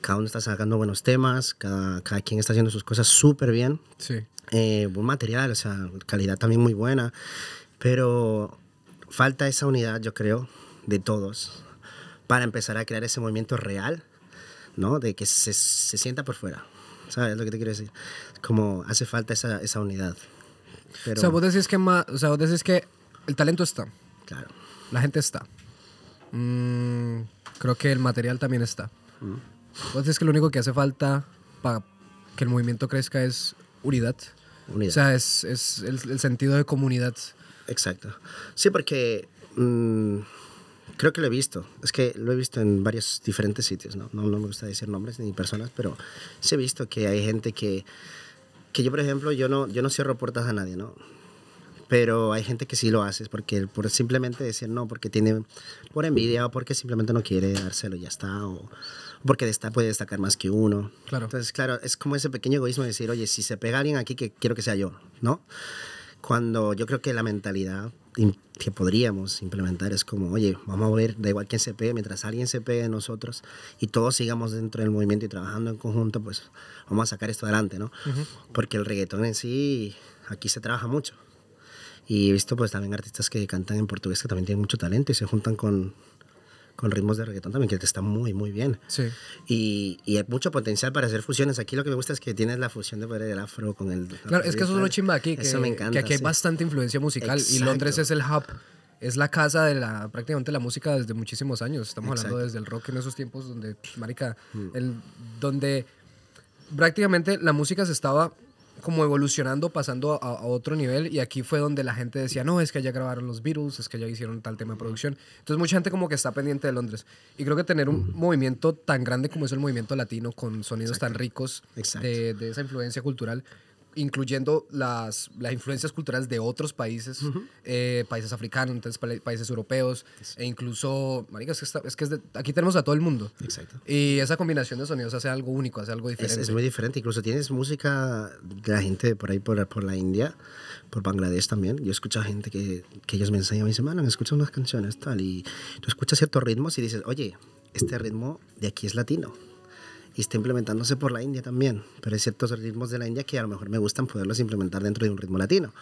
cada uno está sacando buenos temas, cada, cada quien está haciendo sus cosas súper bien Sí. eh, buen material, o sea, calidad también muy buena, pero falta esa unidad, yo creo, de todos para empezar a crear ese movimiento real, ¿no? De que se, se sienta por fuera, ¿sabes lo que te quiero decir? Como hace falta esa, esa unidad. Pero, O sea, vos decís que más, o sea, vos decís que el talento está, claro, la gente está. Mm, creo que el material también está. Vos decís que lo único que hace falta para que el movimiento crezca es unidad. unidad. O sea, es, es el, el sentido de comunidad. Exacto. Sí, porque mm, creo que lo he visto. Es que lo he visto en varios diferentes sitios, ¿no? No, no me gusta decir nombres ni personas, pero sí he visto que hay gente que, que yo, por ejemplo, yo no, yo no cierro puertas a nadie, ¿no? Pero hay gente que sí lo hace, porque por simplemente decir no, porque tiene por envidia o porque simplemente no quiere dárselo y ya está, o porque está, puede destacar más que uno. Claro. Entonces, claro, es como ese pequeño egoísmo de decir, oye, si se pega alguien aquí, que quiero que sea yo, ¿no? Cuando yo creo que la mentalidad que podríamos implementar es como, oye, vamos a ver, da igual quién se pegue, mientras alguien se pegue de nosotros y todos sigamos dentro del movimiento y trabajando en conjunto, pues vamos a sacar esto adelante, ¿no? Porque el reggaetón en sí, aquí se trabaja mucho. Y he visto pues también artistas que cantan en portugués que también tienen mucho talento y se juntan con, con ritmos de reggaetón también, que está muy, muy bien. Sí. Y, y hay mucho potencial para hacer fusiones. Aquí lo que me gusta es que tienes la fusión de poder el afro con el... Claro, es que eso es lo chimba aquí, que, Eso me encanta. que aquí hay bastante influencia musical y. Londres es el hub, es la casa de la prácticamente la música desde muchísimos años. Estamos hablando Exacto. Mm. desde el rock en esos tiempos donde, marica, el, donde prácticamente la música se estaba como evolucionando, pasando a, a otro nivel y aquí fue donde la gente decía, no, es que allá grabaron los Beatles, es que allá hicieron tal tema de producción. Entonces mucha gente como que está pendiente de Londres. Y creo que tener un movimiento tan grande como es el movimiento latino, con sonidos tan ricos de esa influencia cultural, incluyendo las, las influencias culturales de otros países, eh, países africanos, entonces, pa- países europeos, e incluso, marica, es que, está- es que es de- aquí tenemos a todo el mundo. Exacto. Y esa combinación de sonidos hace algo único, hace algo Es, diferente. es muy diferente. Incluso tienes música de la gente por ahí, por, por la India, por Bangladesh también. Yo escucho a gente que, que ellos me enseñan, me dicen, mano, me escuchas unas canciones, tal. Y tú escuchas ciertos ritmos y dices, oye, este ritmo de aquí es latino. Y está implementándose por la India también. Pero hay ciertos ritmos de la India que a lo mejor me gustan poderlos implementar dentro de un ritmo latino.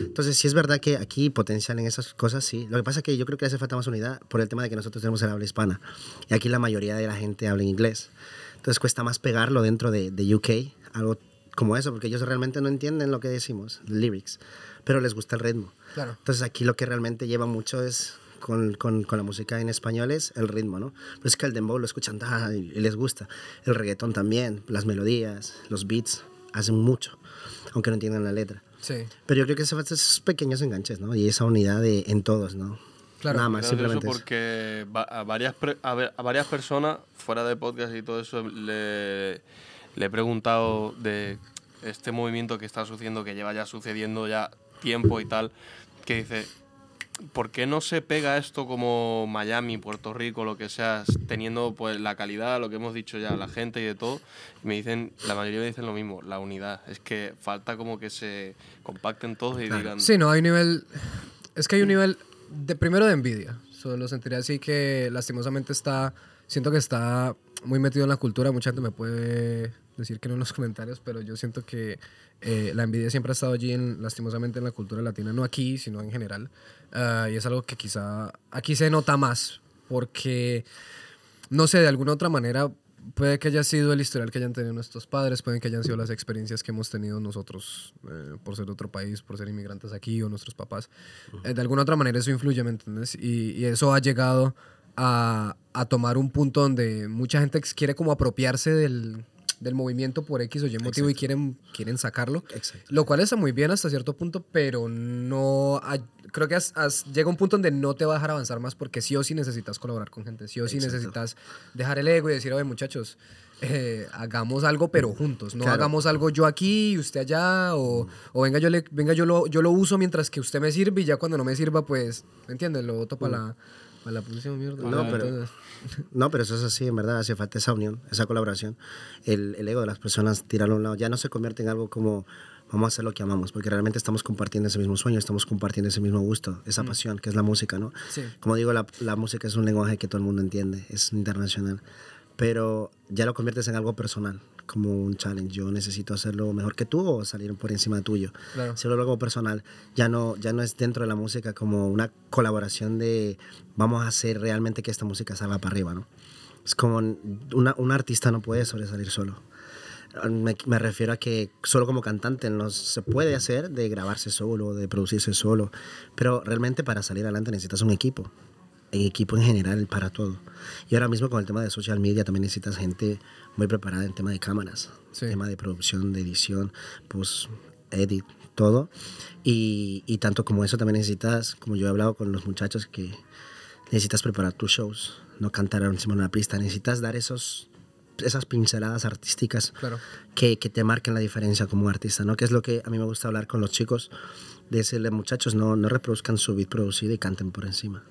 Entonces, sí es verdad que aquí potencial en esas cosas, sí. Lo que pasa es que yo creo que hace falta más unidad por el tema de que nosotros tenemos el habla hispana. Y aquí la mayoría de la gente habla en inglés. Entonces cuesta más pegarlo dentro de, de UK, algo como eso, porque ellos realmente no entienden lo que decimos, lyrics, pero les gusta el ritmo. Claro. Entonces aquí lo que realmente lleva mucho es con, con, con la música en español es el ritmo, ¿no? Pero es que el dembow lo escuchan ah, y, y les gusta. El reggaetón también, las melodías, los beats, hacen mucho, aunque no entiendan la letra. Sí, Pero yo creo que se falta esos pequeños enganches, ¿no? Y esa unidad de, en todos, ¿no? Claro. Nada más, simplemente eso. porque va- a varias, pre- a, ver- a varias personas fuera de podcast y todo eso le, le he preguntado de este movimiento que está sucediendo, que lleva ya sucediendo ya tiempo y tal, que dice, ¿por qué no se pega esto como Miami, Puerto Rico, lo que sea, teniendo pues la calidad, lo que hemos dicho ya, la gente y de todo? Y me dicen, la mayoría me dicen lo mismo, la unidad. Es que falta como que se compacten todos y digan... Sí, no, hay un nivel. Es que hay un nivel de primero de envidia. Solo lo sentiría así que lastimosamente está. Siento que está muy metido en la cultura. Mucha gente me puede decir que no en los comentarios, pero yo siento que eh, la envidia siempre ha estado allí, en, lastimosamente, en la cultura latina. No aquí, sino en general. Ah, y es algo que quizá aquí se nota más. Porque, no sé, de alguna otra manera puede que haya sido el historial que hayan tenido nuestros padres, pueden que hayan sido las experiencias que hemos tenido nosotros eh, por ser de otro país, por ser inmigrantes aquí o nuestros papás. Eh, de alguna otra manera eso influye, ¿me entiendes? Y, y eso ha llegado a, a tomar un punto donde mucha gente quiere como apropiarse del, del movimiento por X o Y motivo y quieren, quieren sacarlo. Exacto. Lo cual está muy bien hasta cierto punto, pero no. hay- creo que has- has- llega un punto donde no te va a dejar avanzar más porque sí o sí necesitas colaborar con gente. Sí o sí Exacto. necesitas dejar el ego y decir, oye, muchachos, eh, hagamos algo, pero juntos. No Claro. hagamos algo yo aquí y usted allá, o, o venga, yo, le, venga yo, lo, yo lo uso mientras que usted me sirve y ya cuando no me sirva, pues, ¿me entiendes? Lo boto para la, para la próxima mierda. No, pero- entonces- No, pero eso es así, en verdad, hace falta esa unión, esa colaboración. El, el ego de las personas, tirarlo a un lado, ya no se convierte en algo como vamos a hacer lo que amamos, porque realmente estamos compartiendo ese mismo sueño, estamos compartiendo ese mismo gusto, esa pasión que es la música, ¿no? Sí. Como digo, la, la música es un lenguaje que todo el mundo entiende, es internacional, pero ya lo conviertes en algo personal, como un challenge. Yo necesito hacerlo mejor que tú o salir por encima tuyo. Claro. Si lo algo personal, ya no, ya no es dentro de la música como una colaboración de vamos a hacer realmente que esta música salga para arriba, ¿no? Es como una, un artista no puede sobresalir solo. Me, me refiero a que solo como cantante no se puede hacer de grabarse solo, de producirse solo, pero realmente para salir adelante necesitas un equipo, un equipo en general para todo. Y ahora mismo con el tema de social media también necesitas gente muy preparada en tema de cámaras, Sí. tema de producción, de edición, pues edit, todo. Y, y tanto como eso también necesitas, como yo he hablado con los muchachos, que necesitas preparar tus shows, no cantar encima de una pista, necesitas dar esos esas pinceladas artísticas Claro. que, que te marquen la diferencia como artista, ¿no? Que es lo que a mí me gusta hablar con los chicos, de decirle, muchachos, no, no reproduzcan su beat producido y canten por encima.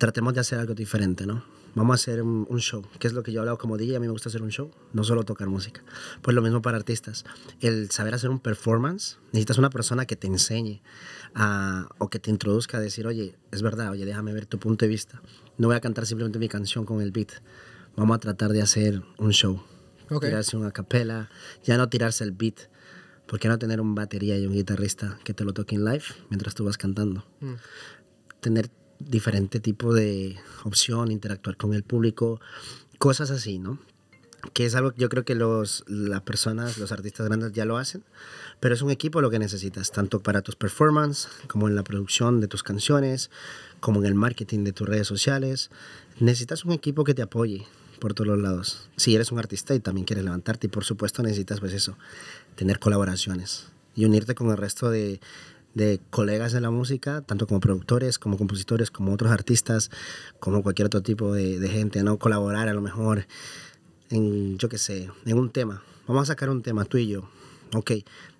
Tratemos de hacer algo diferente, ¿no? Vamos a hacer un, un show, que es lo que yo he hablado como DJ, a mí me gusta hacer un show, no solo tocar música. Pues lo mismo para artistas. El saber hacer un performance, necesitas una persona que te enseñe a- o que te introduzca a decir, oye, es verdad, oye, déjame ver tu punto de vista. No voy a cantar simplemente mi canción con el beat. Vamos a tratar de hacer un show. Ok. Tirarse una capela, ya no tirarse el beat. ¿Por qué no tener un batería y un guitarrista que te lo toque en live mientras tú vas cantando? Mm. Tener diferente tipo de opción, interactuar con el público, cosas así, ¿no? Que es algo que yo creo que los, las personas, los artistas grandes ya lo hacen, pero es un equipo lo que necesitas, tanto para tus performances, como en la producción de tus canciones, como en el marketing de tus redes sociales. Necesitas un equipo que te apoye por todos los lados. Si eres un artista y también quieres levantarte, y por supuesto necesitas pues eso, tener colaboraciones y unirte con el resto de, de colegas de la música, tanto como productores, como compositores, como otros artistas, como cualquier otro tipo de, de gente, ¿no? Colaborar a lo mejor en, yo qué sé, en un tema. Vamos a sacar un tema, tú y yo. Ok,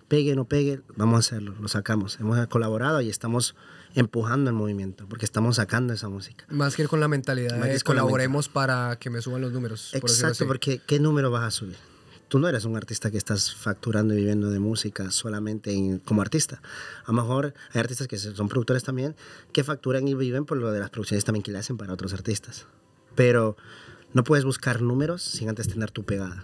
pegue no pegue, vamos a hacerlo, lo sacamos. Hemos colaborado y estamos empujando el movimiento, porque estamos sacando esa música. Más que ir con la mentalidad de la colaboremos para que me suban los números. Exacto, porque ¿qué número vas a subir? Tú no eres un artista que estás facturando y viviendo de música solamente en- como artista. A lo mejor hay artistas que son productores también que facturan y viven por lo de las producciones también que le hacen para otros artistas. Pero no puedes buscar números sin antes tener tu pegada.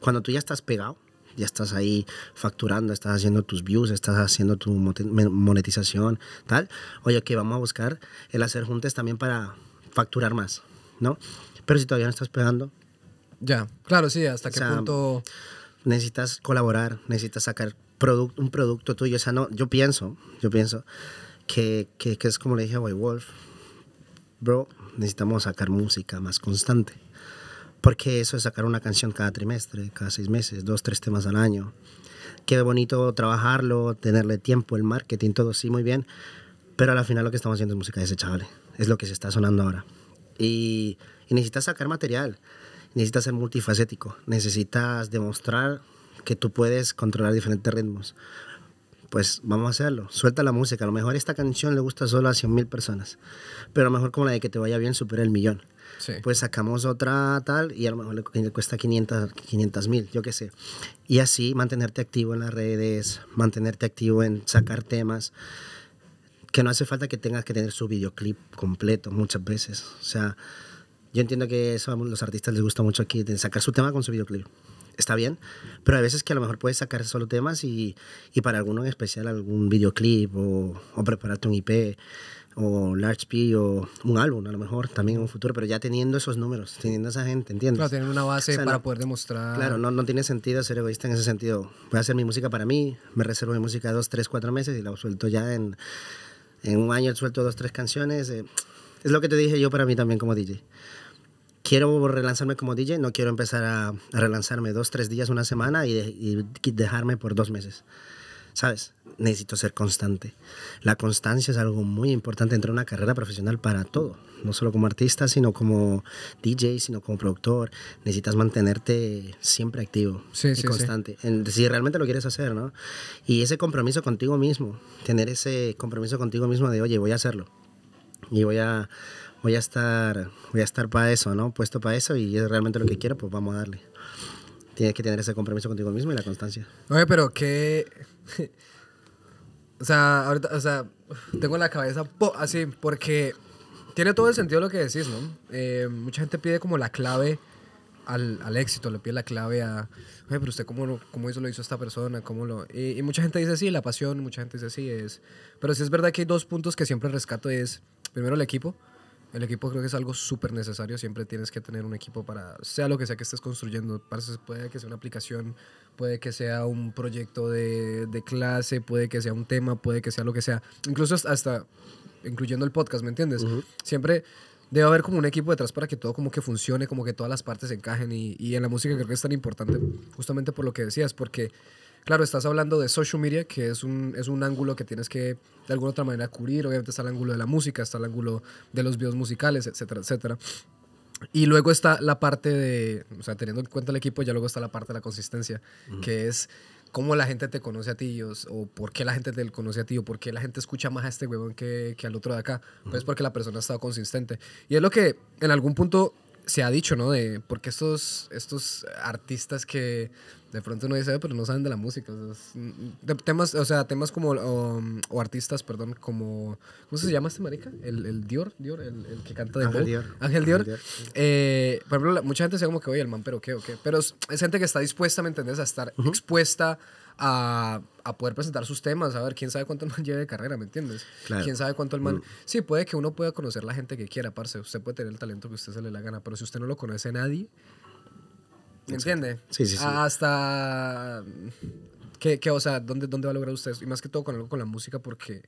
Cuando tú ya estás pegado, ya estás ahí facturando, estás haciendo tus views, estás haciendo tu monetización, tal. Oye, que vamos a buscar el hacer juntes también para facturar más, ¿no? Pero si todavía no estás pegando, Ya, claro, sí, hasta O qué sea, punto... necesitas colaborar, necesitas sacar produc- un producto tuyo. O sea, no, yo pienso, yo pienso que, que, que es como le dije a White Wolf, bro, necesitamos sacar música más constante. Porque eso es sacar una canción cada trimestre, cada seis meses, dos, tres temas al año. Qué bonito trabajarlo, tenerle tiempo, el marketing, todo sí, muy bien. Pero al final lo que estamos haciendo es música desechable. Es lo que se está sonando ahora. Y, y necesitas sacar material. Necesitas ser multifacético. Necesitas demostrar que tú puedes controlar diferentes ritmos. Pues vamos a hacerlo. Suelta la música. A lo mejor esta canción le gusta solo a 100 mil personas. Pero a lo mejor como la de que te vaya bien supera el millón. Sí. Pues sacamos otra tal y a lo mejor le, cu- le cuesta 500 mil, yo qué sé. Y así mantenerte activo en las redes, mantenerte activo en sacar temas. Que no hace falta que tengas que tener su videoclip completo muchas veces. O sea, yo entiendo que eso a los artistas les gusta mucho aquí, de sacar su tema con su videoclip. Está bien, pero hay veces que a lo mejor puedes sacar solo temas y, y para alguno en especial algún videoclip o, o prepararte un IP o Large P o un álbum a lo mejor también en un futuro, pero ya teniendo esos números, teniendo esa gente, ¿entiendes? Claro, tienen una base O sea, para no- poder demostrar... Claro, no, no tiene sentido ser egoísta en ese sentido. Voy a hacer mi música para mí, me reservo mi música dos, tres, cuatro meses y la suelto ya en, en un año, suelto dos, tres canciones. eh, es lo que te dije yo para mí también como DJ. Quiero relanzarme como DJ, no quiero empezar a, a relanzarme dos, tres días, una semana y, de- y dejarme por dos meses. ¿Sabes? Necesito ser constante. La constancia es algo muy importante dentro de una carrera profesional para todo. No solo como artista, sino como DJ, sino como productor. Necesitas mantenerte siempre activo Sí, y sí, sí. constante. En- si realmente lo quieres hacer, ¿no? Y ese compromiso contigo mismo. Tener ese compromiso contigo mismo de, oye, voy a hacerlo. Y voy a, voy a estar, voy a estar para eso, ¿no? Puesto para eso y es realmente lo que quiero, pues vamos a darle. Tienes que tener ese compromiso contigo mismo y la constancia. Oye, pero qué... o sea, ahorita, o sea, tengo la cabeza po- así, porque tiene todo el sentido lo que decís, ¿no? Eh, mucha gente pide como la clave al, al éxito, le pide la clave a, oye, pero usted cómo, lo- cómo eso lo hizo esta persona, cómo lo... Y, y mucha gente dice sí, la pasión, mucha gente dice sí, es... Pero sí es verdad que hay dos puntos que siempre rescato, es primero el equipo, el equipo creo que es algo súper necesario. Siempre tienes que tener un equipo para, sea lo que sea que estés construyendo. Puede que sea una aplicación, puede que sea un proyecto de, de clase, puede que sea un tema, puede que sea lo que sea. Incluso hasta- hasta incluyendo el podcast, ¿me entiendes? Siempre debe haber como un equipo detrás para que todo como que funcione, como que todas las partes encajen. Y, y en la música creo que es tan importante justamente por lo que decías, porque... Claro, estás hablando de social media, que es un, es un ángulo que tienes que de alguna otra manera cubrir. Obviamente está el ángulo de la música, está el ángulo de los videos musicales, etcétera, etcétera. Y luego está la parte de, o sea, teniendo en cuenta el equipo, ya luego está la parte de la consistencia, que es cómo la gente te conoce a ti, o, o por qué la gente te conoce a ti, o por qué la gente escucha más a este huevón que, que al otro de acá. Pues porque la persona ha estado consistente. Y es lo que en algún punto se ha dicho, ¿no? De porque estos, estos artistas que de pronto uno dice, "Eh, pero no saben de la música. o sea, es- de temas, o sea, temas como, um, o artistas, perdón, como, ¿cómo se llama este marica? El, el Dior, Dior, el, el que canta de Ángel. Dior. Ángel Dior. Ángel Dior. Eh, por ejemplo, mucha gente se como que, oye, el man, pero qué, o qué. Pero es, es gente que está dispuesta, ¿me entendés? A estar expuesta a, a poder presentar sus temas, a ver quién sabe cuánto el man lleve de carrera, ¿me entiendes? Claro. Quién sabe cuánto el man... Sí, puede que uno pueda conocer la gente que quiera, parce. Usted puede tener el talento que usted se le la gana, pero si usted no lo conoce a nadie, ¿me entiende? Sí, sí, sí. Hasta... ¿Qué, qué, o sea, ¿dónde, ¿dónde va a lograr usted eso? Y más que todo con algo con la música, porque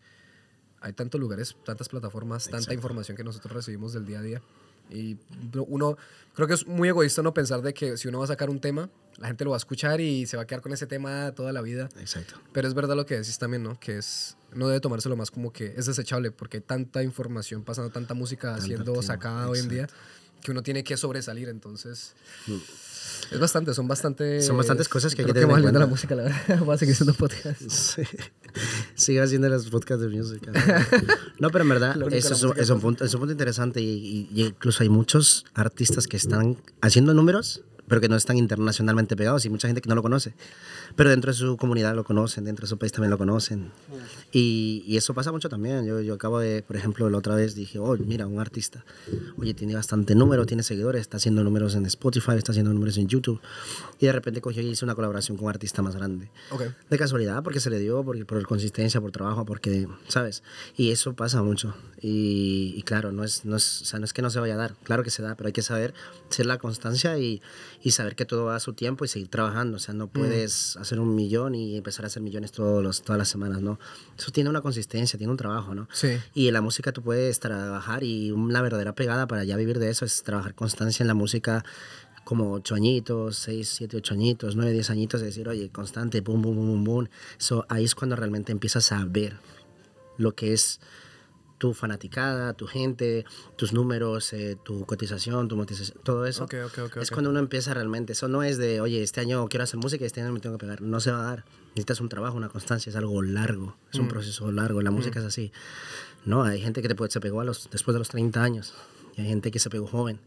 hay tantos lugares, tantas plataformas, tanta Exacto. información que nosotros recibimos del día a día. Y uno, creo que es muy egoísta no pensar de que si uno va a sacar un tema, la gente lo va a escuchar y se va a quedar con ese tema toda la vida. Exacto. Pero es verdad lo que decís también, ¿no? Que es, no debe tomárselo más como que es desechable porque hay tanta información pasando, tanta música siendo activo, sacada hoy en día, que uno tiene que sobresalir, entonces... Es bastante, son bastante... Son bastantes cosas que hay que tener vamos en la música, la verdad. Vamos a seguir haciendo podcast. Sí. Sigue haciendo los podcasts de música. No, pero en verdad, eso es, es un punto, es un punto interesante y- y incluso hay muchos artistas que están haciendo números, pero que no están internacionalmente pegados y mucha gente que no lo conoce. Pero dentro de su comunidad lo conocen, dentro de su país también lo conocen. Y, y eso pasa mucho también. Yo, yo acabo de, por ejemplo, la otra vez dije, oh, mira, un artista, oye, tiene bastante número, tiene seguidores, está haciendo números en Spotify, está haciendo números en YouTube. Y de repente cogió y hizo una colaboración con un artista más grande. Ok. De casualidad, porque se le dio, porque, por consistencia, por trabajo, porque, ¿sabes? Y eso pasa mucho. Y, y claro, no es, no, es, o sea, no es que no se vaya a dar, claro que se da, pero hay que saber ser la constancia y, y saber que todo va a su tiempo y seguir trabajando. O sea, no puedes hacer un millón y empezar a hacer millones todos los, todas las semanas, ¿no? Eso tiene una consistencia, tiene un trabajo, ¿no? Sí. Y en la música tú puedes trabajar y una verdadera pegada para ya vivir de eso es trabajar constancia en la música como ocho añitos, seis, siete, ocho añitos, nueve, diez añitos, de decir, oye, constante, boom, boom, boom, boom, boom. So, ahí es cuando realmente empiezas a ver lo que es tu fanaticada, tu gente, tus números, eh, tu cotización, tu monetización, todo eso. Ok, ok, ok, es cuando uno empieza realmente. Eso no es de, oye, este año quiero hacer música y este año me tengo que pegar. No se va a dar. Necesitas un trabajo, una constancia, es algo largo, es un Mm. proceso largo. La música es así. No, hay gente que te se pegó a los, después de los 30 años y hay gente que se pegó joven.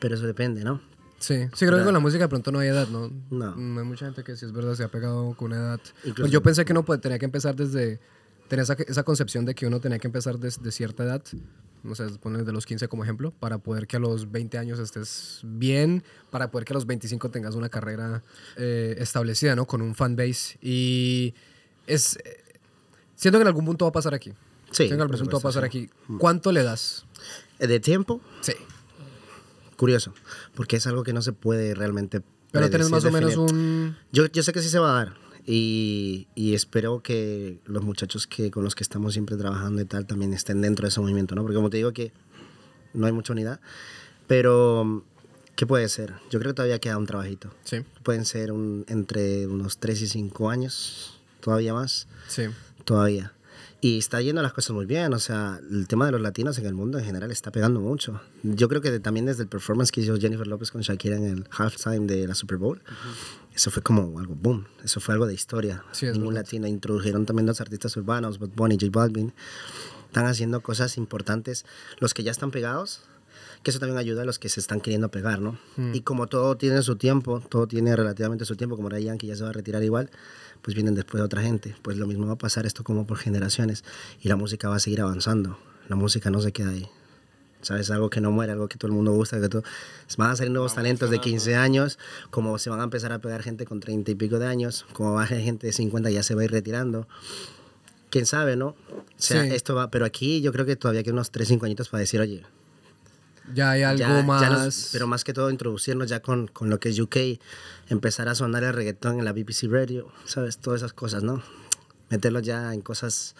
Pero eso depende, ¿no? Sí, sí, creo que con la música de pronto no hay edad, ¿no? No. Mm, Hay mucha gente que sí es verdad se ha pegado con una edad. Incluso- Pues yo pensé que uno pues, tenía que empezar desde... Tenía esa, esa concepción de que uno tenía que empezar desde cierta edad, no sé, poner de los 15 como ejemplo, para poder que a los 20 años estés bien, para poder que a los 25 tengas una carrera eh, establecida, ¿no? Con un fan base. Y es... eh, Siento que en algún punto va a pasar aquí. Sí, Siento que en algún punto va a pasar sí. aquí. ¿Cuánto le das? Eh, De tiempo, Sí. curioso, porque es algo que no se puede realmente. Pero tienes más o menos un... Yo, yo sé que sí se va a dar y, y espero que los muchachos que con los que estamos siempre trabajando y tal también estén dentro de ese movimiento, ¿no? Porque como te digo que no hay mucha unidad, pero ¿qué puede ser? Yo creo que todavía queda un trabajito. Sí, Pueden ser un, entre unos 3 y 5 años, todavía más, sí. todavía. Y está yendo las cosas muy bien, o sea, el tema de los latinos en el mundo en general está pegando mucho. Yo creo que de- también desde el performance que hizo Jennifer López con Shakira en el halftime de la Super Bowl, eso fue como algo boom, eso fue algo de historia. Sí, Ningún latino introdujeron también los artistas urbanos, Bad Bunny, J Balvin, están haciendo cosas importantes. Los que ya están pegados, que eso también ayuda a los que se están queriendo pegar, ¿no? Mm. Y como todo tiene su tiempo, todo tiene relativamente su tiempo, como Ryan que ya se va a retirar igual, pues vienen después de otra gente. Pues lo mismo va a pasar esto como por generaciones y la música va a seguir avanzando. La música no se queda ahí. ¿Sabes? Algo que no muere, algo que todo el mundo gusta, que todo... Van a salir nuevos talentos de 15 años, como se van a empezar a pegar gente con 30 y pico de años, como va a haber gente de 50 ya se va a ir retirando. Quién sabe, ¿no? O sea, Sí. esto va... Pero aquí yo creo que todavía quedan unos 3, 5 añitos para decir, oye, Ya hay algo ya- ya más. nos- pero más que todo introducirnos ya con, con lo que es UK, empezar a sonar el reggaetón en la BBC Radio, ¿sabes? Todas esas cosas, ¿no? Meterlo ya en cosas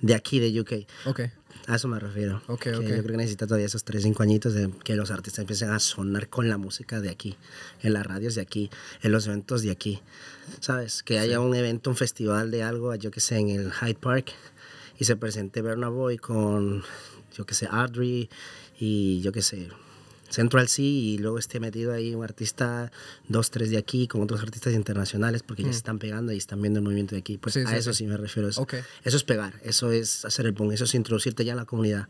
de aquí, de UK. Ok. A eso me refiero. Ok, Que ok. Yo creo que necesita todavía esos 3, 5 añitos de que los artistas empiecen a sonar con la música de aquí, en las radios de aquí, en los eventos de aquí. ¿Sabes? Que haya un evento, un festival de algo, yo que sé, en el Hyde Park y se presente Burna Boy con, yo que sé, Audrey y yo que sé, Central C y luego esté metido ahí un artista, dos, tres de aquí con otros artistas internacionales porque ya se están pegando y están viendo el movimiento de aquí. Pues Mm. Sí, a sí, eso sí. sí me refiero. Eso, Ok. eso es pegar, eso es hacer el boom, eso es introducirte ya en la comunidad.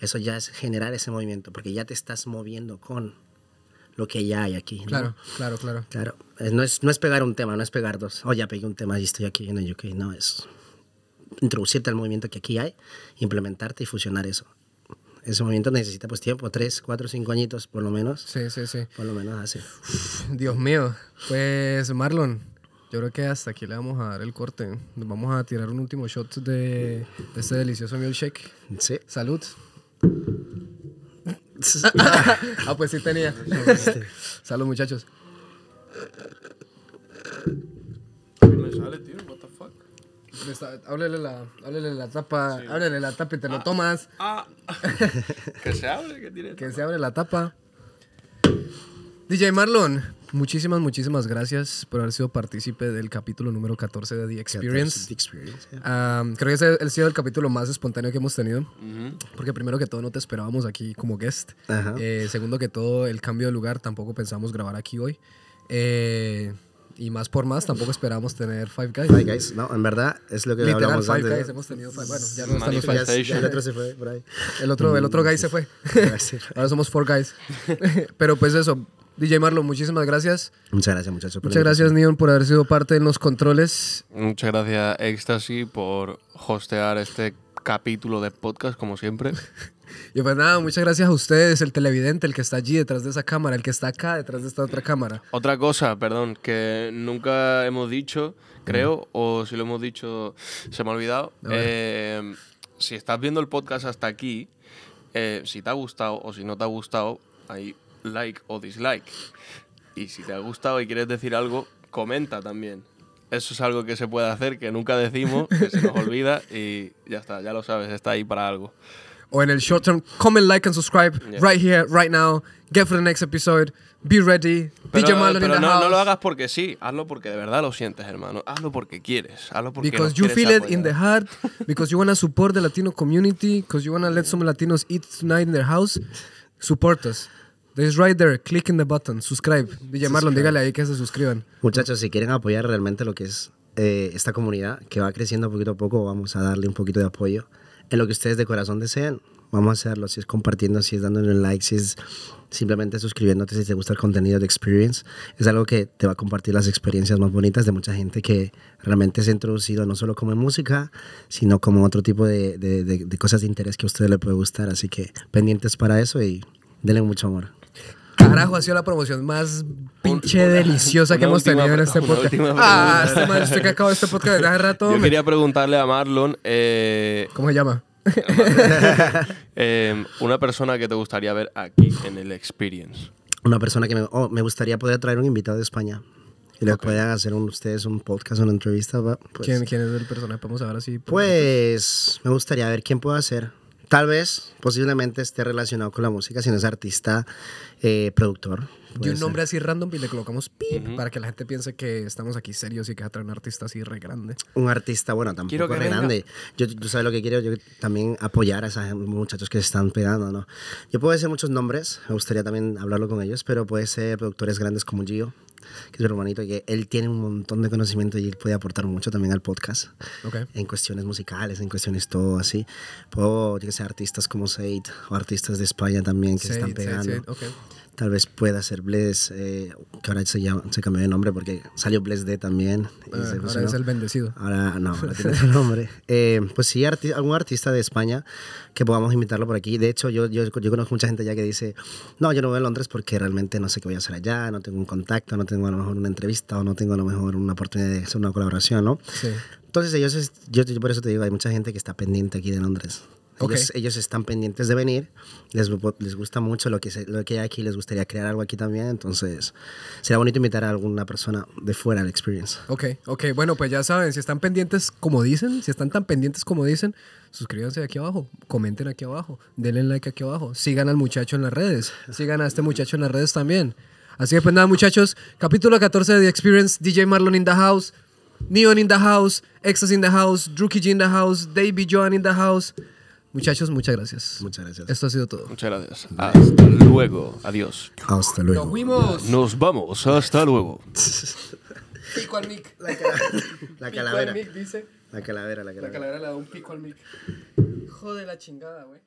Eso ya es generar ese movimiento porque ya te estás moviendo con lo que ya hay aquí. ¿no? Claro, claro, claro. Claro, es- no es, no es pegar un tema, no es pegar dos. Oh, ya pegué un tema y estoy aquí en el UK. No, es introducirte al movimiento que aquí hay, implementarte y fusionar eso. Ese movimiento necesita pues tiempo, tres, cuatro, cinco añitos por lo menos. Sí, sí, sí. Por lo menos así. Dios mío. Pues, Marlon, yo creo que hasta aquí le vamos a dar el corte. Nos vamos a tirar un último shot de, de este delicioso milkshake. Sí. Salud. ah, pues sí tenía. Salud, muchachos. No me sale, tío. What the fuck? Me está- la, ábrele la tapa, ábrele la tapa y te lo tomas. Ah. que se hable, que tiene. Que se abre la tapa. DJ Marlon, muchísimas, muchísimas gracias por haber sido partícipe del capítulo número 14 de The Experience. The Experience, yeah. Ah, creo que ese ha sido el capítulo más espontáneo que hemos tenido. Porque primero que todo no te esperábamos aquí como guest. Eh, segundo que todo el cambio de lugar tampoco pensamos grabar aquí hoy. Eh, y más por más tampoco esperábamos tener Five Guys. Five Guys, no, en verdad es lo que Literal hablamos Five antes. Guys hemos tenido Five. Bueno, ya no están los Five. Ya el otro se fue por ahí. El otro, el otro guy se fue. Ahora somos Four Guys. Pero pues eso, DJ Marlon, muchísimas gracias. Muchas gracias, muchachos. Muchas gracias, Neon, por haber sido parte de los controles. Muchas gracias, Ecstasy, por hostear este capítulo de podcast, como siempre. Y pues nada, muchas gracias a ustedes, el televidente, el que está allí detrás de esa cámara, el que está acá detrás de esta otra cámara. Otra cosa, perdón, que nunca hemos dicho, creo, o si lo hemos dicho, se me ha olvidado. Eh, si estás viendo el podcast hasta aquí, eh, si te ha gustado o si no te ha gustado, hay like o dislike. Y si te ha gustado y quieres decir algo, comenta también. Eso es algo que se puede hacer, que nunca decimos, que se nos olvida y ya está, ya lo sabes, está ahí para algo. O en el short term, comment, like and subscribe Yeah. right here, right now. Get for the next episode. Be ready. Pero, DJ Marlon pero in the no, house. no lo hagas porque sí, hazlo porque de verdad lo sientes, hermano. Hazlo porque quieres, hazlo porque Because you feel it in the apoyar. heart, because you want to support the Latino community, because you want to let some Latinos eat tonight in their house, support us. Right there, click in the button, subscribe. DJ Marlon, dígale ahí que se suscriban. Muchachos, si quieren apoyar realmente lo que es eh, esta comunidad, que va creciendo poquito a poco, vamos a darle un poquito de apoyo en lo que ustedes de corazón deseen. Vamos a hacerlo, si es compartiendo, si es dándole un like, si es simplemente suscribiéndote, si te gusta el contenido de Experience. Es algo que te va a compartir las experiencias más bonitas de mucha gente que realmente se ha introducido no solo como música, sino como otro tipo de, de- de- de cosas de interés que a ustedes les puede gustar. Así que pendientes para eso y denle mucho amor. Carajo, ha sido la promoción más pinche una- deliciosa que hemos última tenido en este podcast. Ah, este man, estoy que acabo este podcast desde hace rato. Yo me- quería preguntarle a Marlon, eh, ¿Cómo se llama? eh, una persona que te gustaría ver aquí en el Experience. una persona que me, oh, me gustaría poder traer un invitado de España y les puedan hacer un- ustedes un podcast, una entrevista. Pues, ¿Quién, ¿Quién es el personaje? Podemos saber así. pues me gustaría ver quién puede hacer. Tal vez, posiblemente esté relacionado con la música, si no es artista, eh, productor. de puede un ser. nombre así random y le colocamos pip para que la gente piense que estamos aquí serios y que va a traer un artista así re grande. Un artista, bueno, tampoco que re venga. grande. Yo, tú sabes lo que quiero, yo también apoyar a esos muchachos que se están pegando, ¿no? Yo puedo decir muchos nombres, me gustaría también hablarlo con ellos, pero puede ser productores grandes como Gio, que es mi hermanito, que él tiene un montón de conocimiento y él puede aportar mucho también al podcast. Ok. en cuestiones musicales, en cuestiones todo así. Puedo, yo que sé, artistas como Said o artistas de España también que se están pegando. sí, ok. Tal vez pueda ser Bless, eh, que ahora se, llama, se cambió de nombre porque salió Bless D también. y Ah, se ahora es el bendecido. Ahora no, ahora tiene otro nombre. Eh, pues sí, arti- algún artista de España que podamos invitarlo por aquí. De hecho, yo, yo, yo conozco mucha gente ya que dice, no, yo no voy a Londres porque realmente no sé qué voy a hacer allá, no tengo un contacto, no tengo a lo mejor una entrevista o no tengo a lo mejor una oportunidad de hacer una colaboración, ¿no? Sí. Entonces es- yo, yo por eso te digo, hay mucha gente que está pendiente aquí de Londres. Ellos, Ok. ellos están pendientes de venir, les, les gusta mucho lo que, se- lo que hay aquí, les gustaría crear algo aquí también, entonces será bonito invitar a alguna persona de fuera al experience. Ok, ok. Bueno, pues ya saben, si están pendientes como dicen, si están tan pendientes como dicen, suscríbanse aquí abajo, comenten aquí abajo, denle like aquí abajo, sigan al muchacho en las redes, sigan a este muchacho en las redes también. Así que pues nada, muchachos, capítulo 14 de The Experience, DJ Marlon in the house, Neon in the house, Ecstasy in the house, Druki G in the house, David Joan in the house. Muchachos, muchas gracias. Muchas gracias. Esto ha sido todo. Muchas gracias. Hasta luego. Adiós. Hasta luego. ¡Nos fuimos! Nos vamos. Hasta luego. Pico al mic. La Pico al calavera. mic, dice. La calavera, la La calavera. calavera le da un pico al mic. Joder la chingada, güey.